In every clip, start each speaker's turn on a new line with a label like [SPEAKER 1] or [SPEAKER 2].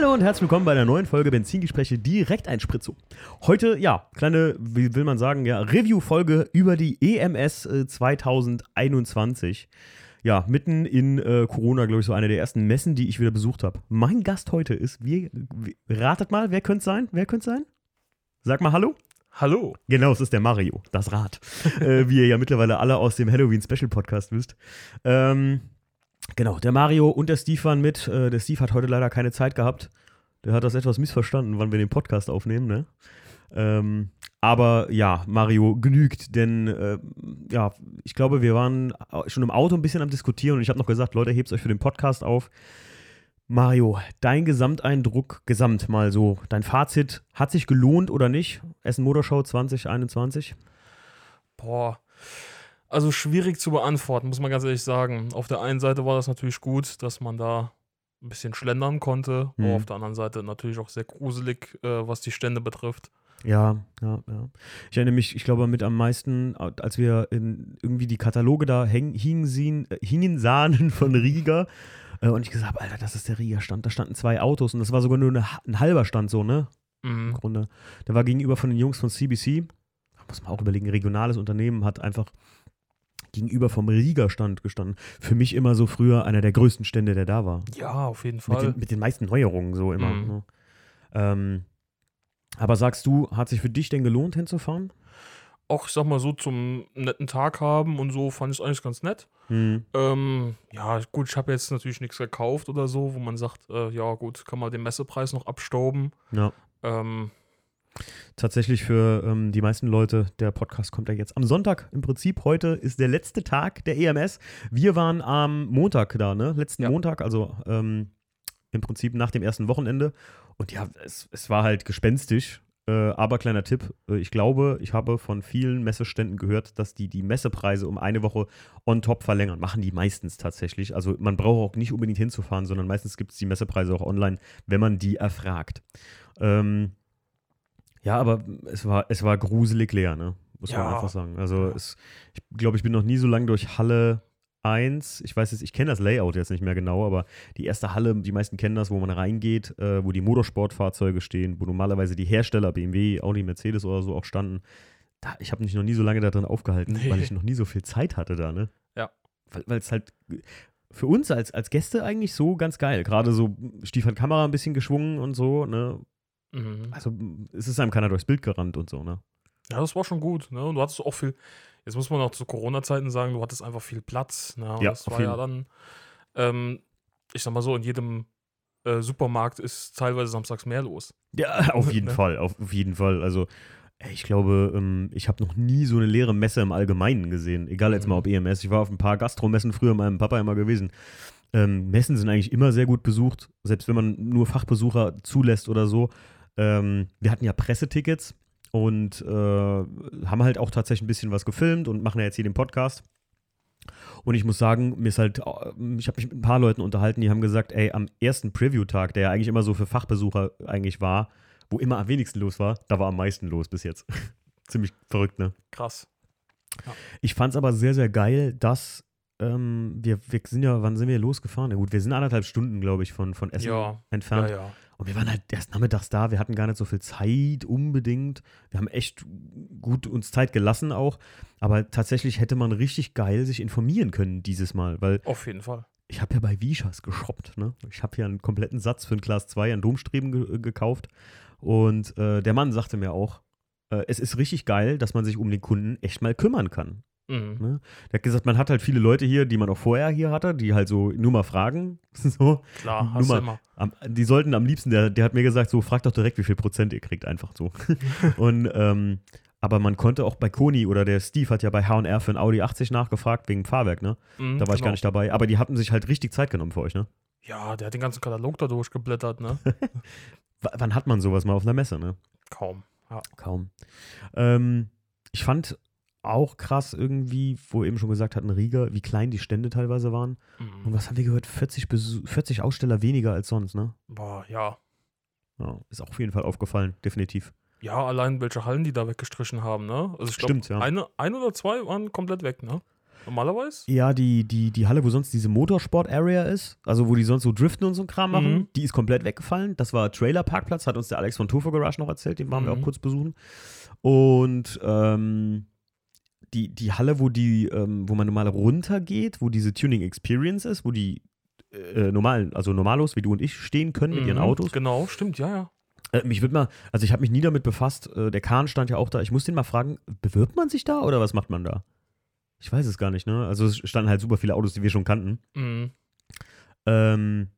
[SPEAKER 1] Hallo und herzlich willkommen bei einer neuen Folge Benzingespräche Direkteinspritzung. Heute, ja, kleine, wie will man sagen, ja, Review-Folge über die EMS äh, 2021. Ja, mitten in äh, Corona, glaube ich, so eine der ersten Messen, die ich wieder besucht habe. Mein Gast heute ist, wie, wie ratet mal, wer könnte es sein? Wer könnte es sein? Sag mal Hallo.
[SPEAKER 2] Hallo.
[SPEAKER 1] Genau, es ist der Mario, das Rad. äh, wie ihr ja mittlerweile alle aus dem Halloween Special Podcast wisst. Ähm, genau, der Mario und der Steve waren mit. Äh, der Steve hat heute leider keine Zeit gehabt. Der hat das etwas missverstanden, wann wir den Podcast aufnehmen, ne? Ähm, aber ja, Mario genügt, denn äh, ja, ich glaube, wir waren schon im Auto ein bisschen am Diskutieren und ich habe noch gesagt, Leute, hebt euch für den Podcast auf. Mario, dein Gesamteindruck, gesamt mal so, dein Fazit, hat sich gelohnt oder nicht? Essen Motorshow 2021?
[SPEAKER 2] Boah, also schwierig zu beantworten, muss man ganz ehrlich sagen. Auf der einen Seite war das natürlich gut, dass man da ein bisschen schlendern konnte,
[SPEAKER 1] Mhm.
[SPEAKER 2] aber auf der anderen Seite natürlich auch sehr gruselig, äh, was die Stände betrifft.
[SPEAKER 1] Ja, ja, ja. Ich erinnere mich, ich glaube, mit am meisten, als wir in irgendwie die Kataloge da häng, hingen, sehen, äh, hingen sahen von Riga äh, und ich gesagt habe, Alter, das ist der Riga-Stand. Da standen zwei Autos und das war sogar nur eine, ein halber Stand so, ne? Im
[SPEAKER 2] Mhm.
[SPEAKER 1] Grunde. Der war gegenüber von den Jungs von CBC. Da muss man auch überlegen, regionales Unternehmen hat einfach gegenüber vom Riga-Stand gestanden. Für mich immer so früher einer der größten Stände, der da war.
[SPEAKER 2] Ja, auf jeden
[SPEAKER 1] Mit
[SPEAKER 2] Fall.
[SPEAKER 1] den, mit den meisten Neuerungen so immer.
[SPEAKER 2] Mhm.
[SPEAKER 1] Ne? Ähm, aber sagst du, hat sich für dich denn gelohnt hinzufahren?
[SPEAKER 2] Auch, ich sag mal so, zum netten Tag haben und so fand ich es eigentlich ganz nett.
[SPEAKER 1] Hm.
[SPEAKER 2] Ähm, ja, gut, ich habe jetzt natürlich nichts gekauft oder so, wo man sagt, äh, ja gut, kann man den Messepreis noch abstauben.
[SPEAKER 1] Ja.
[SPEAKER 2] Ähm,
[SPEAKER 1] Tatsächlich für ähm, die meisten Leute, der Podcast kommt ja jetzt am Sonntag. Im Prinzip heute ist der letzte Tag der EMS. Wir waren am Montag da, ne? Letzten
[SPEAKER 2] Ja.
[SPEAKER 1] Montag, also ähm, im Prinzip nach dem ersten Wochenende. Und ja, es, es war halt gespenstisch. Äh, aber kleiner Tipp, äh, ich glaube, ich habe von vielen Messeständen gehört, dass die die Messepreise um eine Woche on top verlängern. Machen die meistens tatsächlich. Also man braucht auch nicht unbedingt hinzufahren, sondern meistens gibt es die Messepreise auch online, wenn man die erfragt. Ähm, ja, aber es war, es war gruselig leer, ne? Muss man
[SPEAKER 2] Ja.
[SPEAKER 1] einfach sagen. Also es, ich glaube, ich bin noch nie so lange durch Halle 1. Ich weiß jetzt, ich kenne das Layout jetzt nicht mehr genau, aber die erste Halle, die meisten kennen das, wo man reingeht, äh, wo die Motorsportfahrzeuge stehen, wo normalerweise die Hersteller, BMW, Audi, Mercedes oder so auch standen. Da, ich habe mich noch nie so lange da drin aufgehalten,
[SPEAKER 2] Nee.
[SPEAKER 1] weil ich noch nie so viel Zeit hatte da, ne?
[SPEAKER 2] Ja.
[SPEAKER 1] Weil es halt für uns als, als Gäste eigentlich so ganz geil. Gerade so, Stief hat Kamera ein bisschen geschwungen und so, ne?
[SPEAKER 2] Mhm.
[SPEAKER 1] Also es ist einem keiner durchs Bild gerannt und so, ne?
[SPEAKER 2] Ja, das war schon gut. Ne? Und du hattest auch viel, jetzt muss man auch zu Corona-Zeiten sagen, du hattest einfach viel Platz. Ne? Und
[SPEAKER 1] Ja,
[SPEAKER 2] das war ja dann, ähm, ich sag mal so, in jedem äh, Supermarkt ist teilweise samstags mehr los.
[SPEAKER 1] Ja, auf jeden
[SPEAKER 2] Ne?
[SPEAKER 1] Fall, auf, auf jeden Fall. Also ich glaube, ähm, ich habe noch nie so eine leere Messe im Allgemeinen gesehen. Egal jetzt mal
[SPEAKER 2] Mhm.
[SPEAKER 1] ob EMS. Ich war auf ein paar Gastromessen früher mit meinem Papa immer gewesen. Ähm, Messen sind eigentlich immer sehr gut besucht, selbst wenn man nur Fachbesucher zulässt oder so. Ähm, wir hatten ja Pressetickets und äh, haben halt auch tatsächlich ein bisschen was gefilmt und machen ja jetzt hier den Podcast. Und ich muss sagen, mir ist halt, äh, ich habe mich mit ein paar Leuten unterhalten, die haben gesagt, ey, am ersten Preview-Tag, der ja eigentlich immer so für Fachbesucher eigentlich war, wo immer am wenigsten los war, da war am meisten los bis jetzt. Ziemlich verrückt, ne?
[SPEAKER 2] Krass.
[SPEAKER 1] Ich fand es aber sehr, sehr geil, dass ähm, wir, wir sind ja, wann sind wir losgefahren? Ja gut, wir sind anderthalb Stunden, glaube ich, von, von Essen
[SPEAKER 2] Ja, ja,
[SPEAKER 1] entfernt.
[SPEAKER 2] ja.
[SPEAKER 1] Und wir waren halt erst nachmittags da, wir hatten gar nicht so viel Zeit unbedingt. Wir haben echt gut uns Zeit gelassen auch. Aber tatsächlich hätte man richtig geil sich informieren können dieses Mal, weil
[SPEAKER 2] Auf jeden Fall.
[SPEAKER 1] ich habe ja bei Vishas geshoppt. Ne? Ich habe ja einen kompletten Satz für ein Glas 2 an Domstreben ge gekauft. Und äh, der Mann sagte mir auch, äh, es ist richtig geil, dass man sich um den Kunden echt mal kümmern kann.
[SPEAKER 2] Mhm.
[SPEAKER 1] Ne? Der hat gesagt, man hat halt viele Leute hier, die man auch vorher hier hatte, die halt so nur mal fragen. so.
[SPEAKER 2] Klar, hast du
[SPEAKER 1] Nummer-
[SPEAKER 2] immer.
[SPEAKER 1] Am, die sollten am liebsten, der, der hat mir gesagt, so fragt doch direkt, wie viel Prozent ihr kriegt, einfach so. und ähm, aber man konnte auch bei Koni oder der Steve hat ja bei HR für ein Audi 80 nachgefragt wegen Fahrwerk, ne?
[SPEAKER 2] Mhm,
[SPEAKER 1] Da war ich gar
[SPEAKER 2] genau.
[SPEAKER 1] nicht dabei. Aber die hatten sich halt richtig Zeit genommen für euch, ne?
[SPEAKER 2] Ja, der hat den ganzen Katalog da durchgeblättert, ne?
[SPEAKER 1] W wann hat man sowas mal auf einer Messe, ne?
[SPEAKER 2] Kaum.
[SPEAKER 1] Kaum. Ähm, ich fand auch krass irgendwie, wo wir eben schon gesagt hatten, Riga, wie klein die Stände teilweise waren. Und
[SPEAKER 2] Mhm.
[SPEAKER 1] was haben wir gehört? 40, Besu 40 Aussteller weniger als sonst, ne?
[SPEAKER 2] Boah, ja.
[SPEAKER 1] Ja, ist auch auf jeden Fall aufgefallen, definitiv.
[SPEAKER 2] Ja, allein welche Hallen die da weggestrichen haben, ne? Also ich glaube,
[SPEAKER 1] Stimmt, ja.
[SPEAKER 2] eine, ein oder zwei waren komplett weg, ne? Normalerweise?
[SPEAKER 1] Ja, die, die, die Halle, wo sonst diese Motorsport-Area ist, also wo die sonst so driften und so ein Kram machen,
[SPEAKER 2] Mhm.
[SPEAKER 1] die ist komplett weggefallen. Das war Trailer-Parkplatz, hat uns der Alex von Tofu Garage noch erzählt, den waren wir
[SPEAKER 2] Mhm.
[SPEAKER 1] auch kurz besuchen. Und ähm, die, die Halle, wo die, ähm, wo man normal runtergeht, wo diese Tuning Experience ist, wo die äh, normalen, also Normalos wie du und ich stehen können mit ihren
[SPEAKER 2] Mhm,
[SPEAKER 1] Autos.
[SPEAKER 2] Genau, stimmt, ja, ja.
[SPEAKER 1] Äh, mich würde mal, also ich habe mich nie damit befasst, äh, der Kahn stand ja auch da. Ich muss den mal fragen, bewirbt man sich da oder was macht man da? Ich weiß es gar nicht, ne? Also es standen halt super viele Autos, die wir schon kannten.
[SPEAKER 2] Mhm.
[SPEAKER 1] Ähm,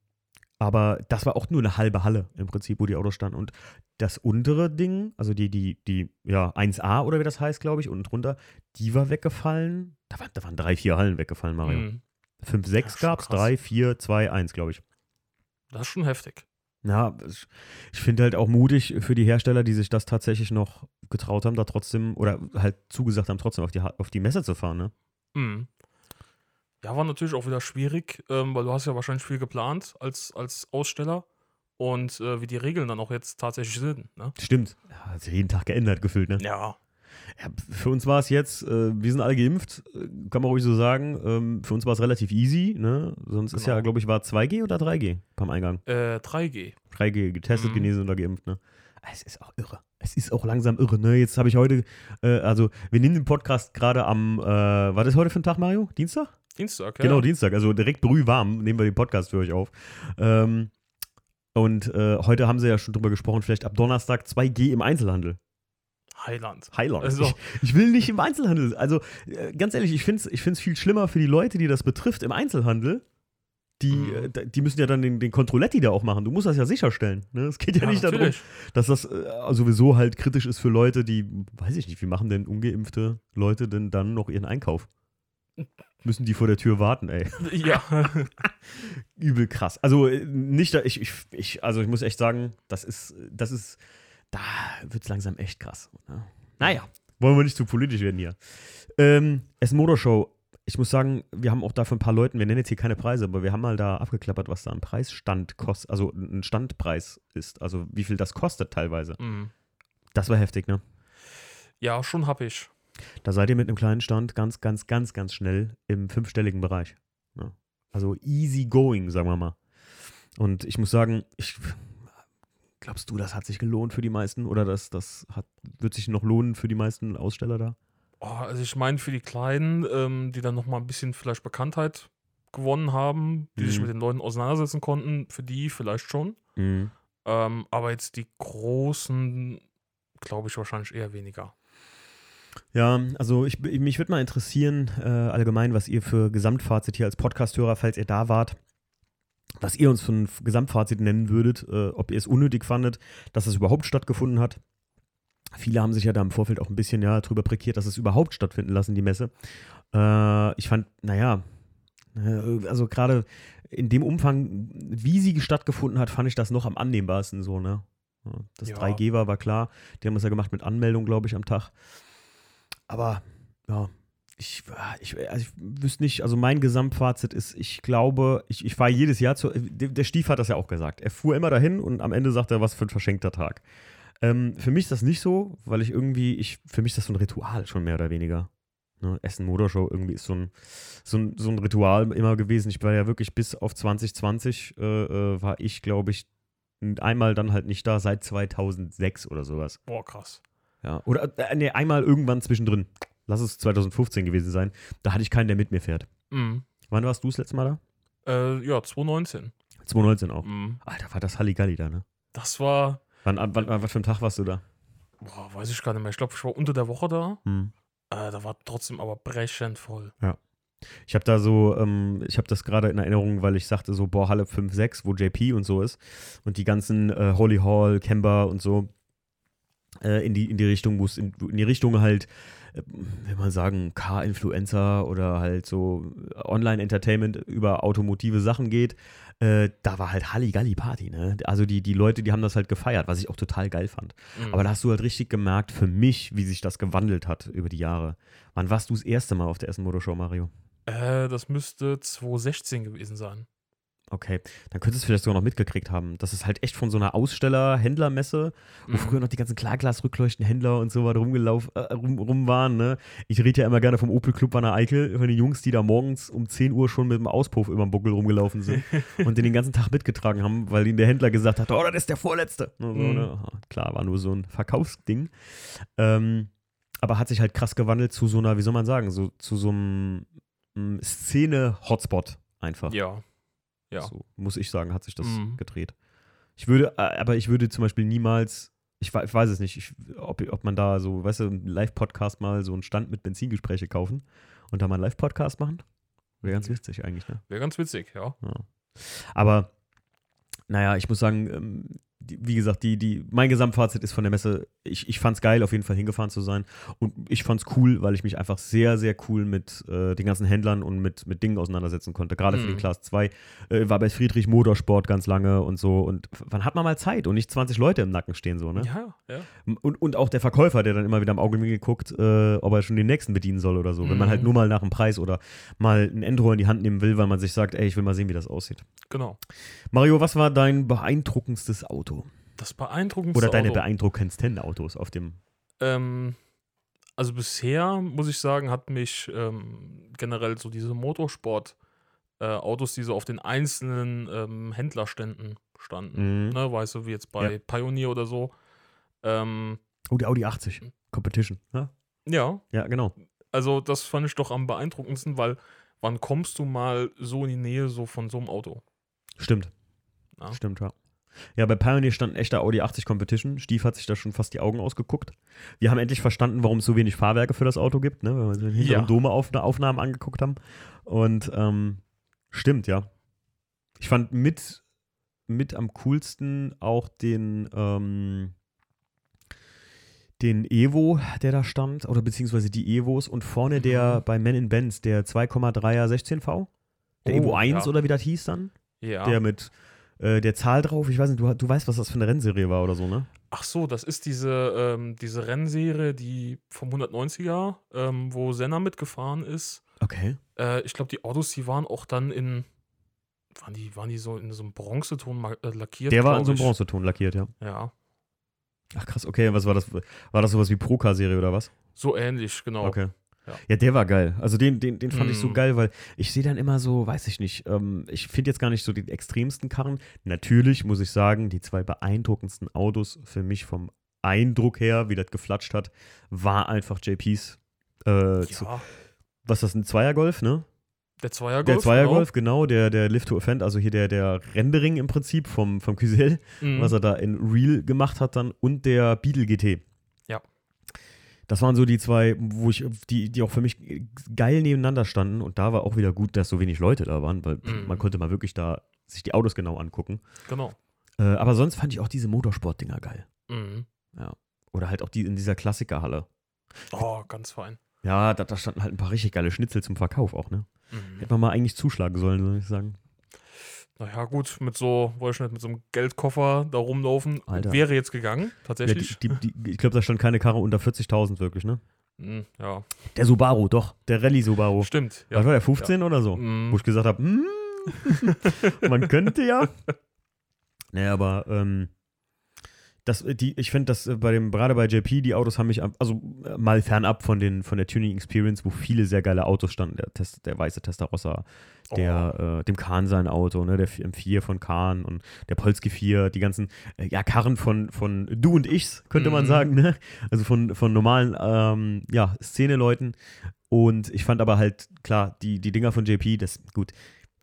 [SPEAKER 1] aber das war auch nur eine halbe Halle im Prinzip, wo die Autos standen. Und das untere Ding, also die, die, die, ja, 1A oder wie das heißt, glaube ich, unten drunter, die war weggefallen. Da, war, da waren drei, vier Hallen weggefallen, Mario.
[SPEAKER 2] Mhm.
[SPEAKER 1] 5, 6
[SPEAKER 2] schon
[SPEAKER 1] gab's,
[SPEAKER 2] krass.
[SPEAKER 1] 3, 4, 2, 1, glaube ich.
[SPEAKER 2] Das ist schon heftig.
[SPEAKER 1] Ja, ich, finde halt auch mutig für die Hersteller, die sich das tatsächlich noch getraut haben, da trotzdem oder halt zugesagt haben, trotzdem auf die, auf die Messe zu fahren, ne?
[SPEAKER 2] Mhm. Ja, war natürlich auch wieder schwierig, ähm, weil du hast ja wahrscheinlich viel geplant als, als Aussteller und äh, wie die Regeln dann auch jetzt tatsächlich sind. Ne?
[SPEAKER 1] Stimmt. Ja, hat sich jeden Tag geändert gefühlt, ne?
[SPEAKER 2] Ja.
[SPEAKER 1] Ja, für uns war es jetzt, äh, wir sind alle geimpft, äh, kann man ruhig so sagen. Ähm, für uns war es relativ easy, ne? Sonst ist ja,
[SPEAKER 2] Genau.
[SPEAKER 1] glaube ich, war 2G oder 3G beim Eingang.
[SPEAKER 2] Äh, 3G.
[SPEAKER 1] 3G getestet,
[SPEAKER 2] Mhm.
[SPEAKER 1] genesen oder geimpft, ne? Es ist auch irre. Es ist auch langsam irre, ne? Jetzt habe ich heute, äh, also wir nehmen den Podcast gerade am, äh, was ist heute für ein Tag, Mario? Dienstag?
[SPEAKER 2] Dienstag, ja.
[SPEAKER 1] Genau, Dienstag. Also direkt brühwarm nehmen wir den Podcast für euch auf. Ähm, und äh, heute haben sie ja schon drüber gesprochen, vielleicht ab Donnerstag 2G im Einzelhandel.
[SPEAKER 2] Heiland.
[SPEAKER 1] Highland.
[SPEAKER 2] Also-
[SPEAKER 1] Ich, ich will nicht im Einzelhandel. Also äh, ganz ehrlich, ich finde es ich find's viel schlimmer für die Leute, die das betrifft im Einzelhandel. Die,
[SPEAKER 2] Mhm.
[SPEAKER 1] äh, die müssen ja dann den, den Kontrolletti da auch machen. Du musst das ja sicherstellen. Ne? Es geht ja,
[SPEAKER 2] Ja,
[SPEAKER 1] nicht darum,
[SPEAKER 2] natürlich.
[SPEAKER 1] dass das äh, sowieso halt kritisch ist für Leute, die, weiß ich nicht, wie machen denn ungeimpfte Leute denn dann noch ihren Einkauf? Müssen die vor der Tür warten, ey.
[SPEAKER 2] Ja.
[SPEAKER 1] Übel krass. Also äh, nicht, ich, ich, ich, also ich muss echt sagen, das ist, das ist, da wird es langsam echt krass. Ne? Naja, wollen wir nicht zu politisch werden hier. Ähm, Essen Motorshow. Ich muss sagen, wir haben auch da für ein paar Leuten, wir nennen jetzt hier keine Preise, aber wir haben mal da abgeklappert, was da ein Preisstand kostet, also ein Standpreis ist, also wie viel das kostet teilweise.
[SPEAKER 2] Mhm.
[SPEAKER 1] Das war heftig, ne?
[SPEAKER 2] ja, schon hab ich.
[SPEAKER 1] Da seid ihr mit einem kleinen Stand ganz, ganz, ganz, ganz schnell im fünfstelligen Bereich. Ja. Also easy going, sagen wir mal. Und ich muss sagen, ich, glaubst du, das hat sich gelohnt für die meisten? Oder das, das hat, wird sich noch lohnen für die meisten Aussteller da?
[SPEAKER 2] Oh, also ich meine, für die Kleinen, ähm, die dann nochmal ein bisschen vielleicht Bekanntheit gewonnen haben, die sich
[SPEAKER 1] Mhm.
[SPEAKER 2] mit den Leuten auseinandersetzen konnten, für die vielleicht schon.
[SPEAKER 1] Mhm.
[SPEAKER 2] Ähm, aber jetzt die Großen, glaube ich, wahrscheinlich eher weniger.
[SPEAKER 1] Ja, also ich, mich würde mal interessieren, äh, allgemein, was ihr für Gesamtfazit hier als Podcasthörer, falls ihr da wart, was ihr uns für ein Gesamtfazit nennen würdet, äh, ob ihr es unnötig fandet, dass es überhaupt stattgefunden hat. Viele haben sich ja da im Vorfeld auch ein bisschen ja drüber prekiert, dass es überhaupt stattfinden lassen, die Messe. Äh, ich fand, naja, äh, also gerade in dem Umfang, wie sie stattgefunden hat, fand ich das noch am annehmbarsten so, ne? Das
[SPEAKER 2] Ja.
[SPEAKER 1] 3G war, war klar. Die haben es ja gemacht mit Anmeldung, glaube ich, am Tag. Aber ja, ich, ich, also ich wüsste nicht, also mein Gesamtfazit ist, ich glaube, ich, ich fahre jedes Jahr zu. Der, Stief hat das ja auch gesagt. Er fuhr immer dahin und am Ende sagt er, was für ein verschenkter Tag. Ähm, für mich ist das nicht so, weil ich irgendwie, ich, für mich ist das so ein Ritual schon mehr oder weniger. Ne? Essen Motorshow irgendwie ist so ein, so, ein, so ein Ritual immer gewesen. Ich war ja wirklich bis auf 2020 äh, äh, war ich, glaube ich, einmal dann halt nicht da seit 2006 oder sowas.
[SPEAKER 2] Boah, krass.
[SPEAKER 1] Ja, oder äh, nee, einmal irgendwann zwischendrin. Lass es 2015 gewesen sein. Da hatte ich keinen, der mit mir fährt.
[SPEAKER 2] Mhm.
[SPEAKER 1] Wann warst du das letzte Mal da?
[SPEAKER 2] Äh, ja, 2019.
[SPEAKER 1] 2019 auch.
[SPEAKER 2] Mhm.
[SPEAKER 1] Alter, war das Halligalli da, ne?
[SPEAKER 2] Das war,
[SPEAKER 1] Wann, wann, wann, was für ein Tag warst du da?
[SPEAKER 2] boah, weiß ich gar nicht mehr. Ich glaube, ich war unter der Woche da.
[SPEAKER 1] Hm.
[SPEAKER 2] Äh, da war trotzdem aber brechend voll.
[SPEAKER 1] Ich habe da so, ähm, ich habe das gerade in Erinnerung, weil ich sagte so, boah, Halle 5, 6, wo JP und so ist. Und die ganzen äh, Holy Hall, Kemba und so äh, in, die, in die Richtung, wo es in, in die Richtung halt, äh, will man sagen, Car-Influencer oder halt so Online-Entertainment über automotive Sachen geht. Äh, da war halt Halligalli-Party, ne? Also die, die Leute, die haben das halt gefeiert, was ich auch total geil fand.
[SPEAKER 2] Mhm.
[SPEAKER 1] Aber da hast du halt richtig gemerkt, für mich, wie sich das gewandelt hat über die Jahre. Wann warst du das erste Mal auf der Essen Motorshow, Mario?
[SPEAKER 2] äh, das müsste 2016 gewesen sein.
[SPEAKER 1] Okay, dann könntest du es vielleicht sogar noch mitgekriegt haben. Das ist halt echt von so einer Aussteller-Händlermesse, wo
[SPEAKER 2] Mhm.
[SPEAKER 1] früher noch die ganzen Klarglas-Rückleuchten-Händler und so was rumgelauf, äh, rum, rum waren. Ne? Ich rede ja immer gerne vom Opel Club an der Eickel, von den Jungs, die da morgens um 10 Uhr schon mit dem Auspuff über den Buckel rumgelaufen sind und den den ganzen Tag mitgetragen haben, weil ihnen der Händler gesagt hat, oh, das ist der Vorletzte. So,
[SPEAKER 2] Mhm.
[SPEAKER 1] ne? Klar, war nur so ein Verkaufsding. Ähm, aber hat sich halt krass gewandelt zu so einer, wie soll man sagen, so, zu so einem mm, Szene-Hotspot einfach.
[SPEAKER 2] Ja. Ja.
[SPEAKER 1] So, muss ich sagen, hat sich das
[SPEAKER 2] Mhm.
[SPEAKER 1] gedreht. Ich würde, äh, aber ich würde zum Beispiel niemals, ich, ich weiß es nicht, ich, ob, ob man da so, weißt du, einen Live-Podcast mal so einen Stand mit Benzingespräche kaufen und da mal einen Live-Podcast machen. Wäre ganz witzig eigentlich, ne?
[SPEAKER 2] Wäre ganz witzig, ja.
[SPEAKER 1] Aber, naja, ich muss sagen, ähm, wie gesagt, die, die, mein Gesamtfazit ist von der Messe, ich, ich fand es geil, auf jeden Fall hingefahren zu sein. Und ich fand es cool, weil ich mich einfach sehr, sehr cool mit äh, den ganzen Händlern und mit, mit Dingen auseinandersetzen konnte. Gerade für
[SPEAKER 2] Mhm.
[SPEAKER 1] den Class 2. Äh, war bei Friedrich Motorsport ganz lange und so. Und wann hat man mal Zeit und nicht 20 Leute im Nacken stehen, so, ne?
[SPEAKER 2] Ja, ja.
[SPEAKER 1] Und, und auch der Verkäufer, der dann immer wieder am Auge mir geguckt, äh, ob er schon den nächsten bedienen soll oder so. Wenn man halt
[SPEAKER 2] Mhm.
[SPEAKER 1] nur mal nach dem Preis oder mal ein Endrohr in die Hand nehmen will, weil man sich sagt, ey, ich will mal sehen, wie das aussieht.
[SPEAKER 2] Genau.
[SPEAKER 1] Mario, was war dein beeindruckendstes Auto?
[SPEAKER 2] Das beeindruckendste
[SPEAKER 1] Oder deine
[SPEAKER 2] Auto.
[SPEAKER 1] beeindruckendsten Autos auf dem.
[SPEAKER 2] Ähm, also bisher, muss ich sagen, hat mich ähm, generell so diese Motorsport-Autos, die so auf den einzelnen ähm, Händlerständen standen.
[SPEAKER 1] Mhm.
[SPEAKER 2] Ne, weißt du, wie jetzt bei
[SPEAKER 1] Ja.
[SPEAKER 2] Pioneer oder so. Ähm,
[SPEAKER 1] Oh, die Audi 80. Competition. Ja,
[SPEAKER 2] ja,
[SPEAKER 1] ja genau.
[SPEAKER 2] also das fand ich doch am beeindruckendsten, weil wann kommst du mal so in die Nähe so von so einem Auto?
[SPEAKER 1] Stimmt.
[SPEAKER 2] Ja.
[SPEAKER 1] Stimmt, ja. Ja, bei Pioneer stand ein echter Audi 80 Competition. Stief hat sich da schon fast die Augen ausgeguckt. Wir haben endlich verstanden, warum es so wenig Fahrwerke für das Auto gibt, ne? weil wir uns den hinteren
[SPEAKER 2] Ja.
[SPEAKER 1] Dome auf, Aufnahmen angeguckt haben. Und ähm, stimmt, ja. Ich fand mit, mit am coolsten auch den, ähm, den Evo, der da stand, oder beziehungsweise die Evos und vorne der
[SPEAKER 2] Mhm.
[SPEAKER 1] bei Men in Benz, der 2,3er 16V. Der
[SPEAKER 2] Oh,
[SPEAKER 1] Evo 1
[SPEAKER 2] ja.
[SPEAKER 1] oder wie das hieß dann?
[SPEAKER 2] Ja.
[SPEAKER 1] Der mit äh, der Zahl drauf. Ich weiß nicht, du, du weißt, was das für eine Rennserie war oder so, ne?
[SPEAKER 2] Ach so, das ist diese, ähm, diese Rennserie, die vom 190er, ähm, wo Senna mitgefahren ist.
[SPEAKER 1] Okay.
[SPEAKER 2] Äh, ich glaube, die Autos, die waren auch dann in. Waren die, waren die so in so einem Bronzeton äh, lackiert?
[SPEAKER 1] Der war in so einem. Bronzeton lackiert, ja.
[SPEAKER 2] Ja,
[SPEAKER 1] Ach krass, okay. Was war das? War das sowas wie Procar-Serie oder was?
[SPEAKER 2] so ähnlich, genau.
[SPEAKER 1] Okay.
[SPEAKER 2] Ja.
[SPEAKER 1] Ja, der war geil. Also den, den, den fand ich so
[SPEAKER 2] Mm.
[SPEAKER 1] geil, weil ich sehe dann immer so, weiß ich nicht, ähm, ich finde jetzt gar nicht so die extremsten Karren. Natürlich muss ich sagen, die zwei beeindruckendsten Autos für mich vom Eindruck her, wie das geflatscht hat, war einfach JPs. Äh, zu,
[SPEAKER 2] Ja,
[SPEAKER 1] was ist das, ein Zweiergolf, ne?
[SPEAKER 2] der Zweiergolf.
[SPEAKER 1] Der Zweiergolf, genau, der, der Lift to Offend, also hier der, der Rendering im Prinzip vom, vom
[SPEAKER 2] Genau. Mhm.
[SPEAKER 1] was er da in Real gemacht hat dann und der Beetle GT.
[SPEAKER 2] Ja.
[SPEAKER 1] Das waren so die zwei, wo ich, die, die auch für mich geil nebeneinander standen und da war auch wieder gut, dass so wenig Leute da waren, weil
[SPEAKER 2] Mhm.
[SPEAKER 1] man konnte mal wirklich da sich die Autos genau angucken.
[SPEAKER 2] Genau.
[SPEAKER 1] Äh, aber sonst fand ich auch diese Motorsport-Dinger geil.
[SPEAKER 2] Mhm.
[SPEAKER 1] Oder halt auch die in dieser Klassikerhalle.
[SPEAKER 2] Oh, ganz fein.
[SPEAKER 1] Ja, da, da standen halt ein paar richtig geile Schnitzel zum Verkauf auch, ne?
[SPEAKER 2] Mhm.
[SPEAKER 1] Hätte man mal eigentlich zuschlagen sollen, soll ich sagen.
[SPEAKER 2] Naja, gut, mit so, wollte ich nicht mit so einem Geldkoffer da rumlaufen.
[SPEAKER 1] Alter.
[SPEAKER 2] Wäre jetzt gegangen,
[SPEAKER 1] Ja,
[SPEAKER 2] tatsächlich.
[SPEAKER 1] die, die, die, ich glaube, da stand keine Karre unter 40.000 wirklich, ne?
[SPEAKER 2] Mhm, ja,
[SPEAKER 1] Der Subaru, doch. Der Rallye Subaru.
[SPEAKER 2] stimmt.
[SPEAKER 1] Was
[SPEAKER 2] Ja.
[SPEAKER 1] war der, 15 oder so?
[SPEAKER 2] Mhm.
[SPEAKER 1] Wo ich gesagt habe, hm, man könnte ja. Naja, aber ähm, das, die, ich finde, dass äh, bei dem, gerade bei JP, die Autos haben mich, also äh, mal fernab von, den, von der Tuning Experience, wo viele sehr geile Autos standen, der, Test, der weiße Testarossa, der, äh, dem Kahn sein Auto, ne, der M4 von Kahn und der Polski 4, die ganzen, äh, ja, Karren von, von du und ichs, könnte man
[SPEAKER 2] Mhm.
[SPEAKER 1] sagen, ne? Also von, von normalen, ähm, ja, Szeneleuten. Und ich fand aber halt, klar, die, die Dinger von JP, das, gut,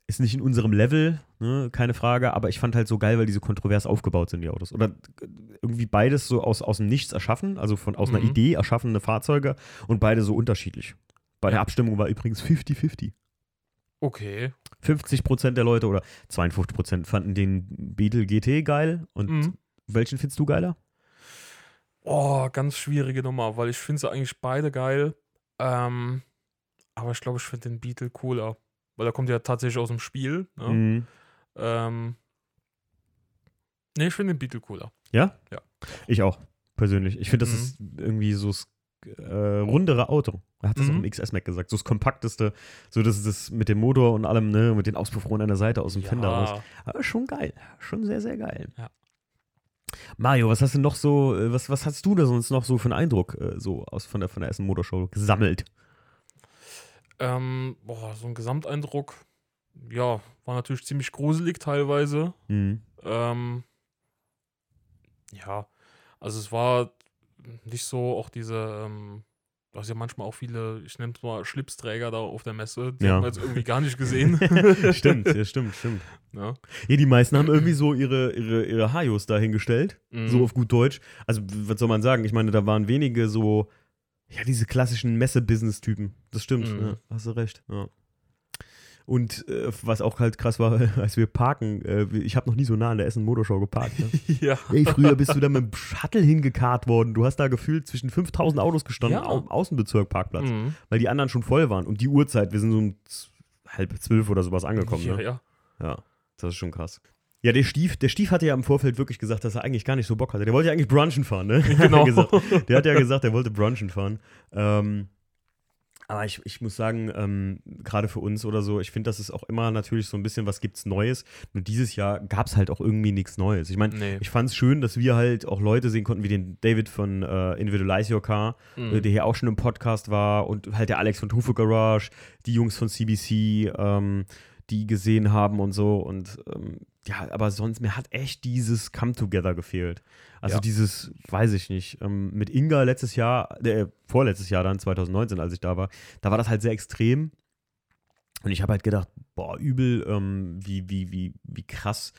[SPEAKER 1] ist nicht in unserem Level, ne, keine Frage, aber ich fand halt so geil, weil die so kontrovers aufgebaut sind, die Autos. Oder irgendwie beides so aus, aus dem Nichts erschaffen, also von aus einer
[SPEAKER 2] Mhm.
[SPEAKER 1] Idee erschaffene Fahrzeuge und beide so unterschiedlich. Bei der Abstimmung war übrigens 50-50.
[SPEAKER 2] Okay.
[SPEAKER 1] 50% der Leute oder 52% fanden den Beetle GT geil. Und
[SPEAKER 2] Mhm.
[SPEAKER 1] welchen findest du geiler?
[SPEAKER 2] Oh, ganz schwierige Nummer, weil ich finde sie eigentlich beide geil. Ähm, aber ich glaube, ich finde den Beetle cooler. Weil er kommt ja tatsächlich aus dem Spiel. Ne?
[SPEAKER 1] Mhm.
[SPEAKER 2] Ähm, nee, ich finde den Beetle cooler.
[SPEAKER 1] Ja?
[SPEAKER 2] Ja.
[SPEAKER 1] Ich auch, persönlich. Ich finde, das
[SPEAKER 2] Mhm.
[SPEAKER 1] ist irgendwie so, äh, rundere Auto. Er hat das
[SPEAKER 2] Mhm.
[SPEAKER 1] auch im XS-Mac gesagt. So das kompakteste, so dass es das mit dem Motor und allem, ne, mit den Auspuffrohren an der Seite aus dem Fender raus.
[SPEAKER 2] ja,
[SPEAKER 1] Aber schon geil. Schon sehr, sehr geil.
[SPEAKER 2] Ja.
[SPEAKER 1] Mario, was hast du noch so, äh, was, was hast du da sonst noch so für einen Eindruck äh, so aus von der, von der Essen Motorshow gesammelt?
[SPEAKER 2] ähm, boah, so ein Gesamteindruck, ja, war natürlich ziemlich gruselig teilweise.
[SPEAKER 1] Mhm.
[SPEAKER 2] Ähm, ja, also es war nicht so auch diese, ähm, du hast ja manchmal auch viele, ich nenne es mal Schlipsträger da auf der Messe, die
[SPEAKER 1] Ja.
[SPEAKER 2] haben wir jetzt irgendwie gar nicht gesehen.
[SPEAKER 1] stimmt, ja, stimmt, stimmt.
[SPEAKER 2] ja.
[SPEAKER 1] Ja, die meisten haben irgendwie so ihre, ihre, ihre Hajos dahingestellt.
[SPEAKER 2] Mhm.
[SPEAKER 1] So auf gut Deutsch. Also, was soll man sagen? Ich meine, da waren wenige so, ja, diese klassischen Messe-Business-Typen. Das stimmt,
[SPEAKER 2] Mhm.
[SPEAKER 1] ja, hast du recht. Ja. Und äh, was auch halt krass war, als wir parken, äh, ich habe noch nie so nah an der Essen Motorshow geparkt. Ne?
[SPEAKER 2] ja.
[SPEAKER 1] Ey, früher bist du da mit dem Shuttle hingekarrt worden. Du hast da gefühlt zwischen 5000 Autos gestanden,
[SPEAKER 2] Ja.
[SPEAKER 1] au Außenbezirk Parkplatz,
[SPEAKER 2] Mhm.
[SPEAKER 1] weil die anderen schon voll waren. Und die Uhrzeit, wir sind so um halb zwölf oder sowas angekommen.
[SPEAKER 2] ja,
[SPEAKER 1] ne?
[SPEAKER 2] ja.
[SPEAKER 1] Ja, das ist schon krass. Ja, der Stief, der Stief hatte ja im Vorfeld wirklich gesagt, dass er eigentlich gar nicht so Bock hatte. Der wollte ja eigentlich brunchen fahren, ne?
[SPEAKER 2] Genau.
[SPEAKER 1] Der hat ja gesagt, er wollte brunchen fahren. Ähm, aber ich, ich muss sagen, ähm, gerade für uns oder so, ich finde, das ist auch immer natürlich so ein bisschen, was gibt's Neues. Nur dieses Jahr gab es halt auch irgendwie nichts Neues. Ich meine,
[SPEAKER 2] Nee.
[SPEAKER 1] ich fand es schön, dass wir halt auch Leute sehen konnten, wie den David von äh, Individualize Your Car,
[SPEAKER 2] Mhm.
[SPEAKER 1] äh, der hier auch schon im Podcast war und halt der Alex von Tufe Garage, die Jungs von CBC, ähm, die gesehen haben und so. Und ähm, ja, aber sonst, mir hat echt dieses Come-Together gefehlt. Also
[SPEAKER 2] Ja.
[SPEAKER 1] dieses, weiß ich nicht, ähm, mit Inga letztes Jahr, äh, vorletztes Jahr dann, 2019, als ich da war, da war das halt sehr extrem. Und ich habe halt gedacht, boah, übel, ähm, wie, wie, wie, wie krass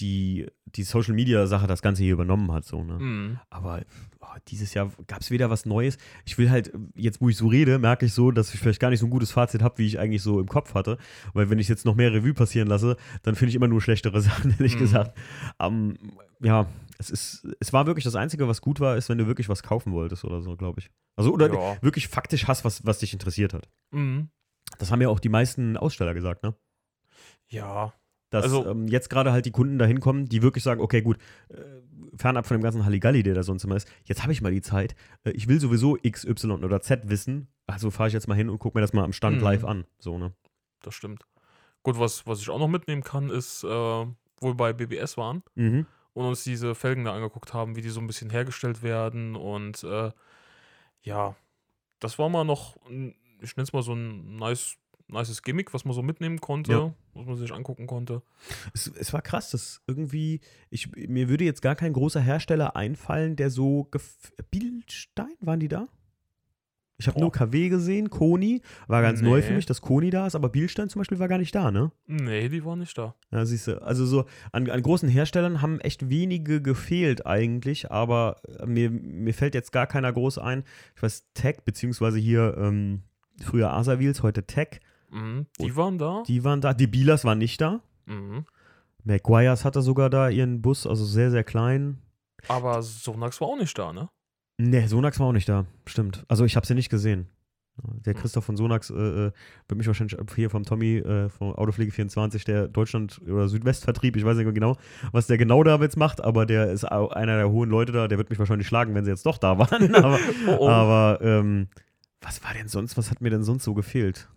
[SPEAKER 1] die, die Social Media Sache das Ganze hier übernommen hat, so, ne?
[SPEAKER 2] Mhm.
[SPEAKER 1] Aber oh, dieses Jahr gab es wieder was Neues. Ich will halt, jetzt wo ich so rede, merke ich so, dass ich vielleicht gar nicht so ein gutes Fazit habe, wie ich eigentlich so im Kopf hatte. Weil wenn ich jetzt noch mehr Revue passieren lasse, dann finde ich immer nur schlechtere Sachen, ehrlich
[SPEAKER 2] Mhm.
[SPEAKER 1] gesagt. Ähm, ja, es ist, es war wirklich das Einzige, was gut war, ist, wenn du wirklich was kaufen wolltest oder so, glaube ich. Also, oder
[SPEAKER 2] Ja.
[SPEAKER 1] wirklich faktisch hast, was, was dich interessiert hat.
[SPEAKER 2] Mhm.
[SPEAKER 1] Das haben ja auch die meisten Aussteller gesagt, ne?
[SPEAKER 2] Ja,
[SPEAKER 1] dass
[SPEAKER 2] Also-
[SPEAKER 1] ähm, jetzt gerade halt die Kunden da hinkommen, die wirklich sagen, okay, gut, äh, fernab von dem ganzen Halligalli, der da sonst immer ist, jetzt habe ich mal die Zeit, äh, ich will sowieso X, Y oder Z wissen, also fahre ich jetzt mal hin und gucke mir das mal am Stand
[SPEAKER 2] Mhm.
[SPEAKER 1] live an, so, ne?
[SPEAKER 2] das stimmt. Gut, was, was ich auch noch mitnehmen kann, ist, äh, wo wir bei BBS waren
[SPEAKER 1] Mhm.
[SPEAKER 2] und uns diese Felgen da angeguckt haben, wie die so ein bisschen hergestellt werden und äh, ja, das war mal noch, ich nenne es mal so ein nice, nices Gimmick, was man so mitnehmen konnte,
[SPEAKER 1] Ja.
[SPEAKER 2] was man sich angucken konnte.
[SPEAKER 1] Es, es war krass, das irgendwie, ich, mir würde jetzt gar kein großer Hersteller einfallen, der so, gef Bildstein, waren die da? Ich habe nur KW gesehen, Koni, war ganz neu für
[SPEAKER 2] Nee.
[SPEAKER 1] mich, dass Koni da ist, aber Bildstein zum Beispiel war gar nicht da, ne?
[SPEAKER 2] Nee, die waren nicht da.
[SPEAKER 1] Ja, siehst du, also so an, an großen Herstellern haben echt wenige gefehlt eigentlich, aber äh, mir, mir fällt jetzt gar keiner groß ein. Ich weiß, Tech, beziehungsweise hier ähm, früher Asa Wheels, heute Tech,
[SPEAKER 2] Mhm, die waren da.
[SPEAKER 1] die waren da. Die Bielers waren nicht da.
[SPEAKER 2] Mhm.
[SPEAKER 1] McGuire's hatte sogar da ihren Bus, also sehr, sehr klein.
[SPEAKER 2] Aber Sonax war auch nicht da, ne?
[SPEAKER 1] Ne, Sonax war auch nicht da, stimmt. Also ich habe sie nicht gesehen. Der
[SPEAKER 2] Hm.
[SPEAKER 1] Christoph von Sonax äh, äh, wird mich wahrscheinlich hier vom Tommy äh, von Autopflege24, der Deutschland- oder Südwestvertrieb, ich weiß nicht genau, was der genau da jetzt macht, aber der ist einer der hohen Leute da, der wird mich wahrscheinlich schlagen, wenn sie jetzt doch da waren. aber
[SPEAKER 2] Oh, oh.
[SPEAKER 1] aber ähm, was war denn sonst, was hat mir denn sonst so gefehlt?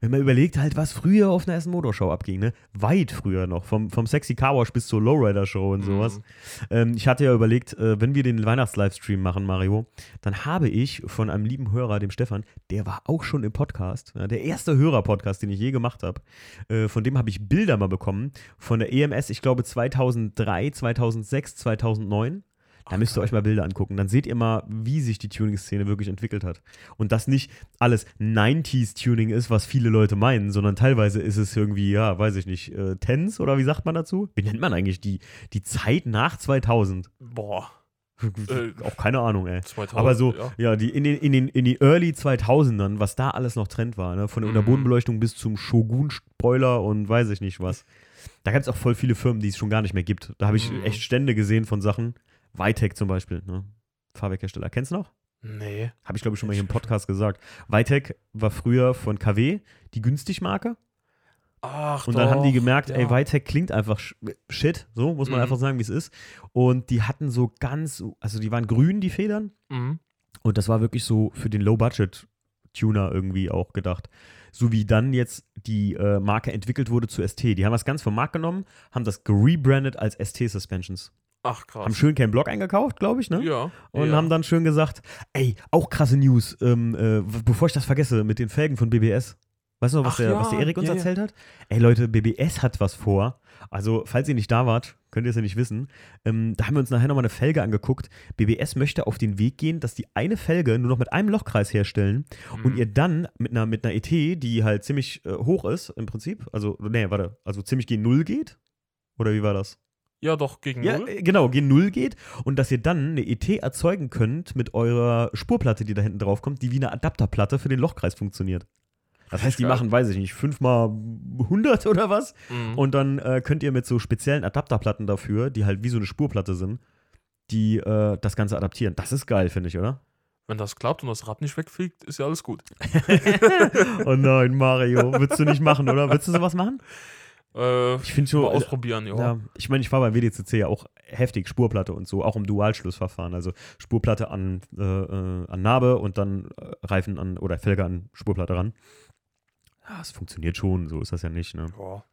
[SPEAKER 1] Wenn man überlegt halt, was früher auf einer Essen Motorshow abging, ne? Weit früher noch, vom, vom Sexy Car Wash bis zur Lowrider Show und sowas.
[SPEAKER 2] Mhm.
[SPEAKER 1] Ähm, ich hatte ja überlegt, äh, wenn wir den Weihnachts-Livestream machen, Mario, dann habe ich von einem lieben Hörer, dem Stefan, der war auch schon im Podcast, ja, der erste Hörer-Podcast, den ich je gemacht habe, äh, von dem habe ich Bilder mal bekommen von der EMS, ich glaube 2003, 2006, 2009. Da müsst ihr euch mal Bilder angucken. Dann seht ihr mal, wie sich die Tuning-Szene wirklich entwickelt hat. Und dass nicht alles 90s-Tuning ist, was viele Leute meinen, sondern teilweise ist es irgendwie, ja, weiß ich nicht, äh, Tens oder wie sagt man dazu? Wie nennt man eigentlich die, die Zeit nach 2000?
[SPEAKER 2] Boah, Äh,
[SPEAKER 1] Auch keine Ahnung, ey.
[SPEAKER 2] 2000.
[SPEAKER 1] Aber so,
[SPEAKER 2] ja.
[SPEAKER 1] ja, die, in, den, in, den, in den Early 2000ern, was da alles noch Trend war, ne? von der
[SPEAKER 2] Mhm.
[SPEAKER 1] Unterbodenbeleuchtung bis zum Shogun-Spoiler und weiß ich nicht was. Da gab es auch voll viele Firmen, die es schon gar nicht mehr gibt. Da habe ich
[SPEAKER 2] Mhm.
[SPEAKER 1] echt Stände gesehen von Sachen. Vitec zum Beispiel, ne? Fahrwerkhersteller. Kennst du noch?
[SPEAKER 2] Nee.
[SPEAKER 1] Habe ich, glaube ich, schon mal hier im Podcast gesagt. Vitec war früher von KW die Günstigmarke.
[SPEAKER 2] Ach,
[SPEAKER 1] Und dann haben die
[SPEAKER 2] doch,
[SPEAKER 1] gemerkt, ey,
[SPEAKER 2] ja.
[SPEAKER 1] Vitec klingt einfach shit, so muss man
[SPEAKER 2] Mhm.
[SPEAKER 1] einfach sagen, wie es ist. Und die hatten so ganz, also die waren grün, die Federn.
[SPEAKER 2] Mhm.
[SPEAKER 1] Und das war wirklich so für den Low-Budget-Tuner irgendwie auch gedacht. So wie dann jetzt die äh, Marke entwickelt wurde zu ST. Die haben das ganz vom Markt genommen, haben das gerebrandet als ST Suspensions.
[SPEAKER 2] Ach, krass.
[SPEAKER 1] Haben schön keinen Blog eingekauft, glaube ich, ne?
[SPEAKER 2] ja.
[SPEAKER 1] Und
[SPEAKER 2] ja.
[SPEAKER 1] haben dann schön gesagt, ey, auch krasse News, ähm, äh, bevor ich das vergesse, mit den Felgen von BBS. Weißt du noch, was,
[SPEAKER 2] Ach
[SPEAKER 1] der,
[SPEAKER 2] ja,
[SPEAKER 1] was der Erik uns
[SPEAKER 2] ja,
[SPEAKER 1] erzählt hat? Ey Leute, BBS hat was vor. Also, falls ihr nicht da wart, könnt ihr es ja nicht wissen. Ähm, da haben wir uns nachher nochmal eine Felge angeguckt. BBS möchte auf den Weg gehen, dass die eine Felge nur noch mit einem Lochkreis herstellen und
[SPEAKER 2] Mhm.
[SPEAKER 1] ihr dann mit einer, mit einer ET, die halt ziemlich äh, hoch ist im Prinzip, also, nee, warte, also ziemlich gen Null geht? Oder wie war das?
[SPEAKER 2] Ja, doch, gegen
[SPEAKER 1] Ja,
[SPEAKER 2] Null.
[SPEAKER 1] äh, genau, gen Null geht und dass ihr dann eine ET erzeugen könnt mit eurer Spurplatte, die da hinten drauf kommt, die wie eine Adapterplatte für den Lochkreis funktioniert. Das heißt, die machen, weiß ich nicht, 5 mal 100 oder was.
[SPEAKER 2] Mhm.
[SPEAKER 1] Und dann äh, könnt ihr mit so speziellen Adapterplatten dafür, die halt wie so eine Spurplatte sind, die äh, das Ganze adaptieren. Das ist geil, finde ich, oder?
[SPEAKER 2] Wenn das klappt und das Rad nicht wegfliegt, ist ja alles gut.
[SPEAKER 1] oh nein, Mario, würdest du nicht machen, oder? Würdest du sowas machen?
[SPEAKER 2] Äh,
[SPEAKER 1] Ich finde
[SPEAKER 2] mal
[SPEAKER 1] schon.
[SPEAKER 2] ausprobieren, ja.
[SPEAKER 1] Ja, ich meine, ich war beim WDCC ja auch heftig Spurplatte und so, auch im Dualschlussverfahren. Also Spurplatte an, äh, äh, an Narbe und dann äh, Reifen an oder Felge an Spurplatte ran. Ja, es funktioniert schon, so ist das ja nicht, ne?
[SPEAKER 2] Ja.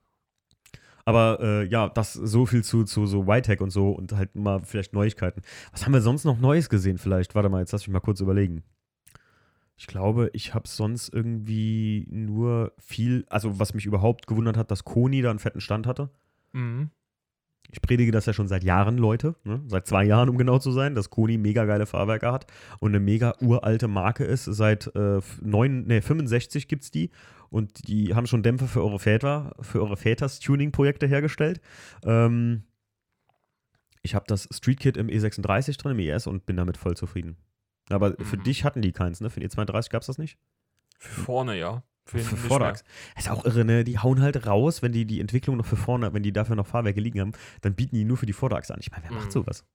[SPEAKER 1] Aber äh, ja, das so viel zu, zu so Whitech und so und halt mal vielleicht Neuigkeiten. Was haben wir sonst noch Neues gesehen vielleicht? Warte mal, jetzt lass mich mal kurz überlegen. Ich glaube, ich habe sonst irgendwie nur viel, also was mich überhaupt gewundert hat, dass Koni da einen fetten Stand hatte.
[SPEAKER 2] Mhm.
[SPEAKER 1] Ich predige das ja schon seit Jahren, Leute. Ne? Seit zwei Jahren, um genau zu sein, dass Koni mega geile Fahrwerke hat und eine mega uralte Marke ist. Seit äh, f- neun, nee, 65 gibt es die. Und die haben schon Dämpfer für eure Väter, für eure Väters Tuning-Projekte hergestellt. Ähm, ich habe das Street Kit im E36 drin, im ES und bin damit voll zufrieden. Aber für
[SPEAKER 2] Mhm.
[SPEAKER 1] dich hatten die keins, ne? Für den E32 gab es das nicht?
[SPEAKER 2] Für vorne, ja. Für,
[SPEAKER 1] Für Vorderachs. Ist auch irre, ne? Die hauen halt raus, wenn die die Entwicklung noch für vorne, wenn die dafür noch Fahrwerke liegen haben, dann bieten die nur für die Vorderachse an. Ich meine, wer macht
[SPEAKER 2] Mhm.
[SPEAKER 1] sowas?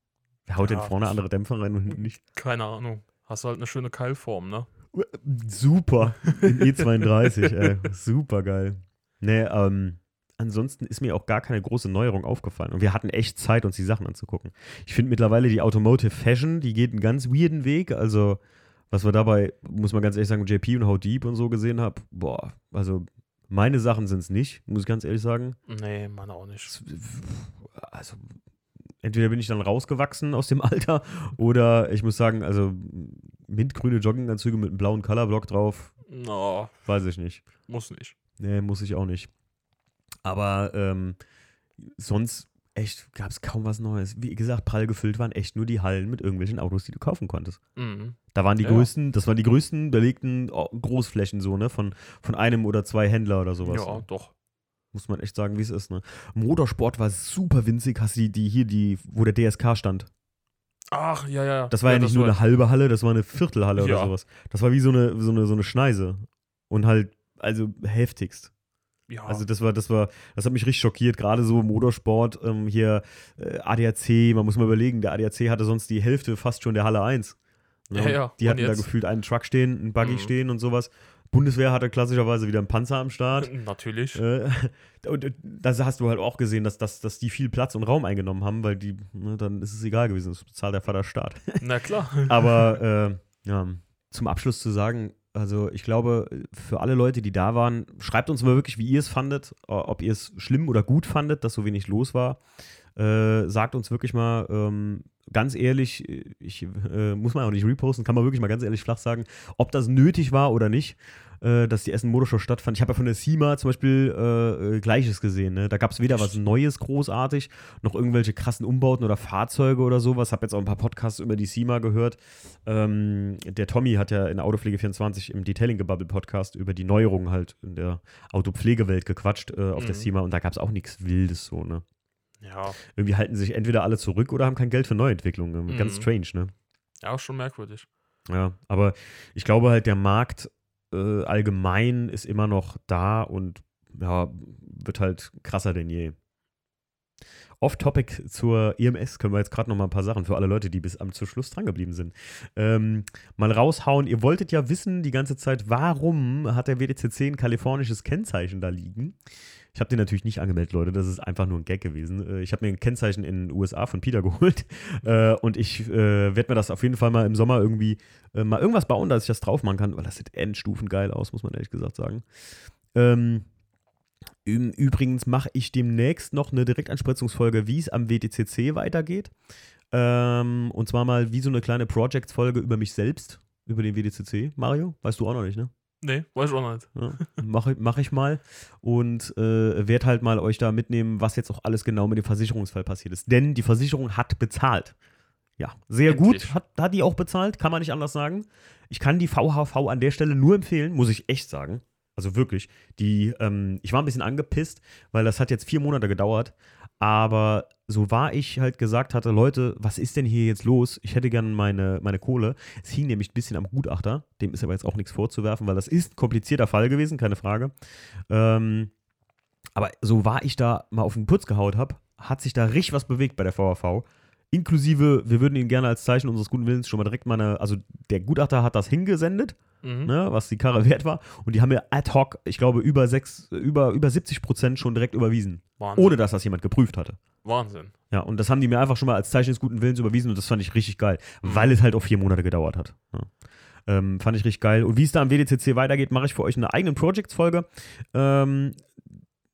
[SPEAKER 1] Wer haut denn
[SPEAKER 2] Ja,
[SPEAKER 1] vorne
[SPEAKER 2] das-
[SPEAKER 1] andere Dämpfer rein und hinten nicht?
[SPEAKER 2] Keine Ahnung. Hast du halt eine schöne Keilform, ne?
[SPEAKER 1] Super. Im E32, ey. Super geil. Nee, ähm, ansonsten ist mir auch gar keine große Neuerung aufgefallen. Und wir hatten echt Zeit, uns die Sachen anzugucken. Ich finde mittlerweile die Automotive Fashion, die geht einen ganz weirden Weg. Also, was wir dabei, muss man ganz ehrlich sagen, JP und How Deep und so gesehen haben, boah, also meine Sachen sind es nicht, muss ich ganz ehrlich sagen.
[SPEAKER 2] Nee, meine auch nicht.
[SPEAKER 1] Also, entweder bin ich dann rausgewachsen aus dem Alter oder ich muss sagen, also mintgrüne Jogginganzüge mit einem blauen Colorblock drauf,
[SPEAKER 2] No,
[SPEAKER 1] weiß ich nicht.
[SPEAKER 2] muss nicht.
[SPEAKER 1] Nee, muss ich auch nicht. Aber ähm, sonst echt gab es kaum was Neues. Wie gesagt, prall gefüllt waren echt nur die Hallen mit irgendwelchen Autos, die du kaufen konntest.
[SPEAKER 2] Mhm.
[SPEAKER 1] Da waren die
[SPEAKER 2] Ja.
[SPEAKER 1] größten, das waren die größten belegten oh, Großflächen so, ne? Von, von einem oder zwei Händler oder sowas.
[SPEAKER 2] Ja, doch.
[SPEAKER 1] Muss man echt sagen, wie es ist, ne? Motorsport war super winzig. Hast du die, die hier, die, wo der DSK stand?
[SPEAKER 2] Ach, ja, ja.
[SPEAKER 1] Das war ja, nicht nur eine halbe Halle, das war eine Viertelhalle oder
[SPEAKER 2] Ja.
[SPEAKER 1] sowas. Das war wie so eine, so eine, so eine Schneise. Und halt, also heftigst.
[SPEAKER 2] Ja,
[SPEAKER 1] Also das war, das war, das hat mich richtig schockiert, gerade so im Motorsport, ähm, hier äh, ADAC, man muss mal überlegen, der ADAC hatte sonst die Hälfte fast schon der Halle 1. Ne?
[SPEAKER 2] Ja, ja.
[SPEAKER 1] Die hatten da gefühlt einen Truck stehen, einen Buggy
[SPEAKER 2] Mhm.
[SPEAKER 1] stehen und sowas. Bundeswehr hatte klassischerweise wieder einen Panzer am Start.
[SPEAKER 2] natürlich.
[SPEAKER 1] Äh, und äh, da hast du halt auch gesehen, dass, dass, dass die viel Platz und Raum eingenommen haben, weil die, ne, dann ist es egal gewesen, das bezahlt der Vater Staat.
[SPEAKER 2] Na klar.
[SPEAKER 1] Aber äh, ja, zum Abschluss zu sagen, also ich glaube, für alle Leute, die da waren, schreibt uns mal wirklich, wie ihr es fandet, ob ihr es schlimm oder gut fandet, dass so wenig los war. Äh, sagt uns wirklich mal, ähm, ganz ehrlich, ich äh, muss man auch nicht reposten, kann man wirklich mal ganz ehrlich flach sagen, ob das nötig war oder nicht, äh, dass die Essen Motorshow stattfand. Ich habe ja von der SEMA zum Beispiel äh, äh, Gleiches gesehen. Ne? Da gab es weder was Neues großartig, noch irgendwelche krassen Umbauten oder Fahrzeuge oder sowas. Habe jetzt auch ein paar Podcasts über die SEMA gehört. Ähm, der Tommy hat ja in Autopflege24 im Detailing Gebubble Podcast über die Neuerungen halt in der Autopflegewelt gequatscht auf der
[SPEAKER 2] Mhm.
[SPEAKER 1] SEMA und da gab es auch nichts Wildes so, ne?
[SPEAKER 2] Ja,
[SPEAKER 1] Irgendwie halten sich entweder alle zurück oder haben kein Geld für Neuentwicklungen.
[SPEAKER 2] Mhm.
[SPEAKER 1] Ganz strange, ne?
[SPEAKER 2] ja, schon merkwürdig.
[SPEAKER 1] Ja, aber ich glaube halt, der Markt äh, allgemein ist immer noch da und ja, wird halt krasser denn je. Off-Topic zur EMS können wir jetzt gerade noch mal ein paar Sachen für alle Leute, die bis am zum Schluss dran geblieben sind. Ähm, mal raushauen. Ihr wolltet ja wissen die ganze Zeit, warum hat der WDC 10 kalifornisches Kennzeichen da liegen? Ich habe den natürlich nicht angemeldet, Leute. Das ist einfach nur ein Gag gewesen. Äh, ich habe mir ein Kennzeichen in den USA von Peter geholt. Äh, und ich äh, werde mir das auf jeden Fall mal im Sommer irgendwie mal irgendwas bauen, dass ich das drauf machen kann, weil das sieht endstufen geil aus, muss man ehrlich gesagt sagen. Ähm, übrigens mache ich demnächst noch eine Direktanspritzungsfolge, wie es am WTCC weitergeht. Ähm, und zwar mal wie so eine kleine Project-Folge über mich selbst, über den WDCC. Mario, weißt du auch noch nicht, ne?
[SPEAKER 2] Nee, weiß ich auch nicht.
[SPEAKER 1] Ja, Mache mach ich mal und äh, werde halt mal euch da mitnehmen, was jetzt auch alles genau mit dem Versicherungsfall passiert ist. Denn die Versicherung hat bezahlt. Ja, sehr
[SPEAKER 2] Endlich.
[SPEAKER 1] gut hat, hat die auch bezahlt, kann man nicht anders sagen. Ich kann die VHV an der Stelle nur empfehlen, muss ich echt sagen. Also wirklich. Die, ähm, ich war ein bisschen angepisst, weil das hat jetzt vier Monate gedauert. Aber so war ich halt gesagt hatte, Leute, was ist denn hier jetzt los? Ich hätte gerne meine, meine Kohle. Es hing nämlich ein bisschen am Gutachter. Dem ist aber jetzt auch nichts vorzuwerfen, weil das ist ein komplizierter Fall gewesen, keine Frage. Ähm, aber so war ich da mal auf den Putz gehaut habe, hat sich da richtig was bewegt bei der VHV. Inklusive, wir würden ihn gerne als Zeichen unseres guten Willens schon mal direkt mal eine, also der Gutachter hat das hingesendet,
[SPEAKER 2] Mhm.
[SPEAKER 1] ne, was die Karre wert war. Und die haben mir ad hoc, ich glaube, über, sechs, über, über 70 Prozent schon direkt überwiesen.
[SPEAKER 2] Wahnsinn.
[SPEAKER 1] Ohne dass das jemand geprüft hatte.
[SPEAKER 2] Wahnsinn.
[SPEAKER 1] Ja, und das haben die mir einfach schon mal als Zeichen des guten Willens überwiesen und das fand ich richtig geil,
[SPEAKER 2] Mhm.
[SPEAKER 1] weil es halt auch vier Monate gedauert hat. Ja. Ähm, fand ich richtig geil. Und wie es da am WDCC weitergeht, mache ich für euch eine eigene Projects-Folge. Ähm,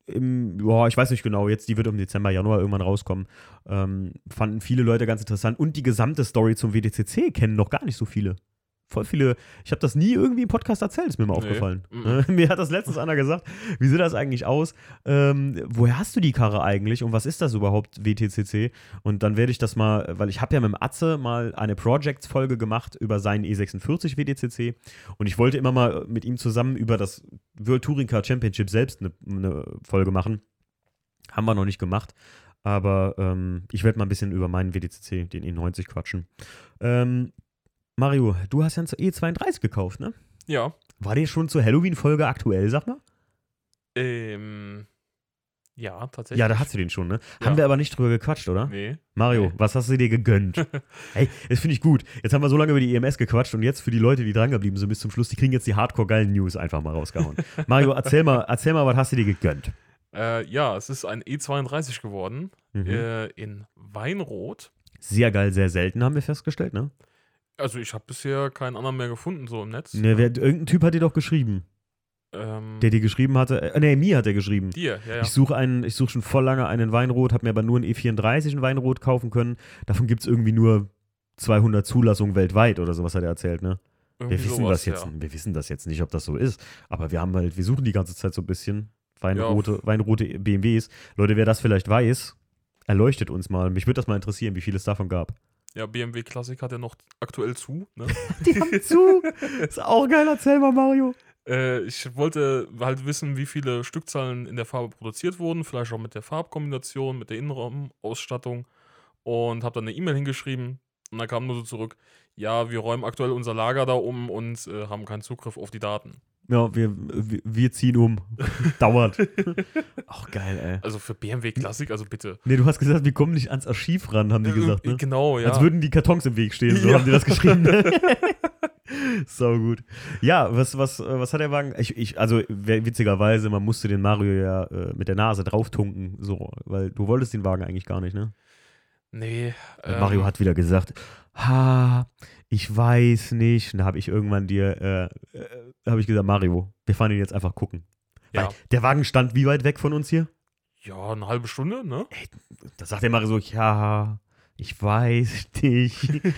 [SPEAKER 1] im, boah, ich weiß nicht genau, jetzt die wird im Dezember, Januar irgendwann rauskommen. Ähm, fanden viele Leute ganz interessant. Und die gesamte Story zum WDCC kennen noch gar nicht so viele. Voll viele, ich habe das nie irgendwie im Podcast erzählt, ist mir mal
[SPEAKER 2] Nee.
[SPEAKER 1] aufgefallen.
[SPEAKER 2] Mhm.
[SPEAKER 1] Mir hat das letztens einer gesagt, wie sieht das eigentlich aus? Ähm, woher hast du die Karre eigentlich und was ist das überhaupt, WTCC? Und dann werde ich das mal, weil ich habe ja mit dem Atze mal eine Projects-Folge gemacht über seinen E46 WTCC und ich wollte immer mal mit ihm zusammen über das World Touring Car Championship selbst eine, eine Folge machen. Haben wir noch nicht gemacht. Aber ähm, ich werde mal ein bisschen über meinen WDCC, den E90, quatschen. Ähm, Mario, du hast ja einen E32 gekauft, ne?
[SPEAKER 2] Ja.
[SPEAKER 1] War der schon zur Halloween-Folge aktuell, sag mal?
[SPEAKER 2] Ähm, ja, tatsächlich.
[SPEAKER 1] Ja, da hast du den schon, ne?
[SPEAKER 2] Ja.
[SPEAKER 1] Haben wir aber nicht drüber gequatscht, oder?
[SPEAKER 2] Nee.
[SPEAKER 1] Mario,
[SPEAKER 2] Nee.
[SPEAKER 1] was hast du dir gegönnt? hey, das finde ich gut. Jetzt haben wir so lange über die EMS gequatscht und jetzt für die Leute, die drangeblieben sind bis zum Schluss, die kriegen jetzt die hardcore-geilen News einfach mal rausgehauen. Mario, erzähl mal, erzähl mal, was hast du dir gegönnt?
[SPEAKER 2] Äh, ja, es ist ein E32 geworden.
[SPEAKER 1] Mhm.
[SPEAKER 2] Äh, in Weinrot.
[SPEAKER 1] Sehr geil, sehr selten, haben wir festgestellt, ne?
[SPEAKER 2] Also ich habe bisher keinen anderen mehr gefunden, so im Netz.
[SPEAKER 1] ne wer, irgendein Typ hat dir doch geschrieben.
[SPEAKER 2] Ähm,
[SPEAKER 1] Der dir geschrieben hatte, äh, nee, mir hat er geschrieben.
[SPEAKER 2] dir, ja, ja.
[SPEAKER 1] Ich suche einen, ich suche schon voll lange einen Weinrot, habe mir aber nur einen E34 in Weinrot kaufen können. Davon gibt es irgendwie nur 200 Zulassungen weltweit oder sowas hat er erzählt, ne? Wir wissen,
[SPEAKER 2] sowas,
[SPEAKER 1] was jetzt,
[SPEAKER 2] Ja.
[SPEAKER 1] wir wissen das jetzt nicht, ob das so ist, aber wir haben halt, wir suchen die ganze Zeit so ein bisschen Weinrote, Weinrote BMWs. Leute, wer das vielleicht weiß, erleuchtet uns mal. Mich würde das mal interessieren, wie viel es davon gab.
[SPEAKER 2] Ja, BMW Classic hat ja noch aktuell zu. Ne?
[SPEAKER 1] Die haben zu. Ist auch geil, erzähl mal, Mario.
[SPEAKER 2] äh, ich wollte halt wissen, wie viele Stückzahlen in der Farbe produziert wurden, vielleicht auch mit der Farbkombination, mit der Innenraumausstattung und habe dann eine E-Mail hingeschrieben und dann kam nur so zurück, ja, wir räumen aktuell unser Lager da um und äh, haben keinen Zugriff auf die Daten.
[SPEAKER 1] Ja, wir, wir, ziehen um. Dauert. Auch geil, ey.
[SPEAKER 2] Also für BMW Classic, also bitte.
[SPEAKER 1] Nee, du hast gesagt, wir kommen nicht ans Archiv ran, haben die gesagt,
[SPEAKER 2] Äh,
[SPEAKER 1] ne?
[SPEAKER 2] Genau, ja.
[SPEAKER 1] Als würden die Kartons im Weg stehen, so
[SPEAKER 2] Ja.
[SPEAKER 1] haben die das geschrieben. so gut. Ja, was, was, äh, was hat der Wagen? Ich, ich, also witzigerweise, man musste den Mario ja äh, mit der Nase drauftunken, so, weil du wolltest den Wagen eigentlich gar nicht, ne?
[SPEAKER 2] nee. Ähm,
[SPEAKER 1] Mario hat wieder gesagt, ha, ich weiß nicht. Und da habe ich irgendwann dir, äh, äh, habe ich gesagt, Mario, wir fahren ihn jetzt einfach gucken.
[SPEAKER 2] Ja.
[SPEAKER 1] Weil der Wagen stand wie weit weg von uns hier?
[SPEAKER 2] Ja, eine halbe Stunde, ne?
[SPEAKER 1] Da sagt der Mario so, ja, ich weiß nicht.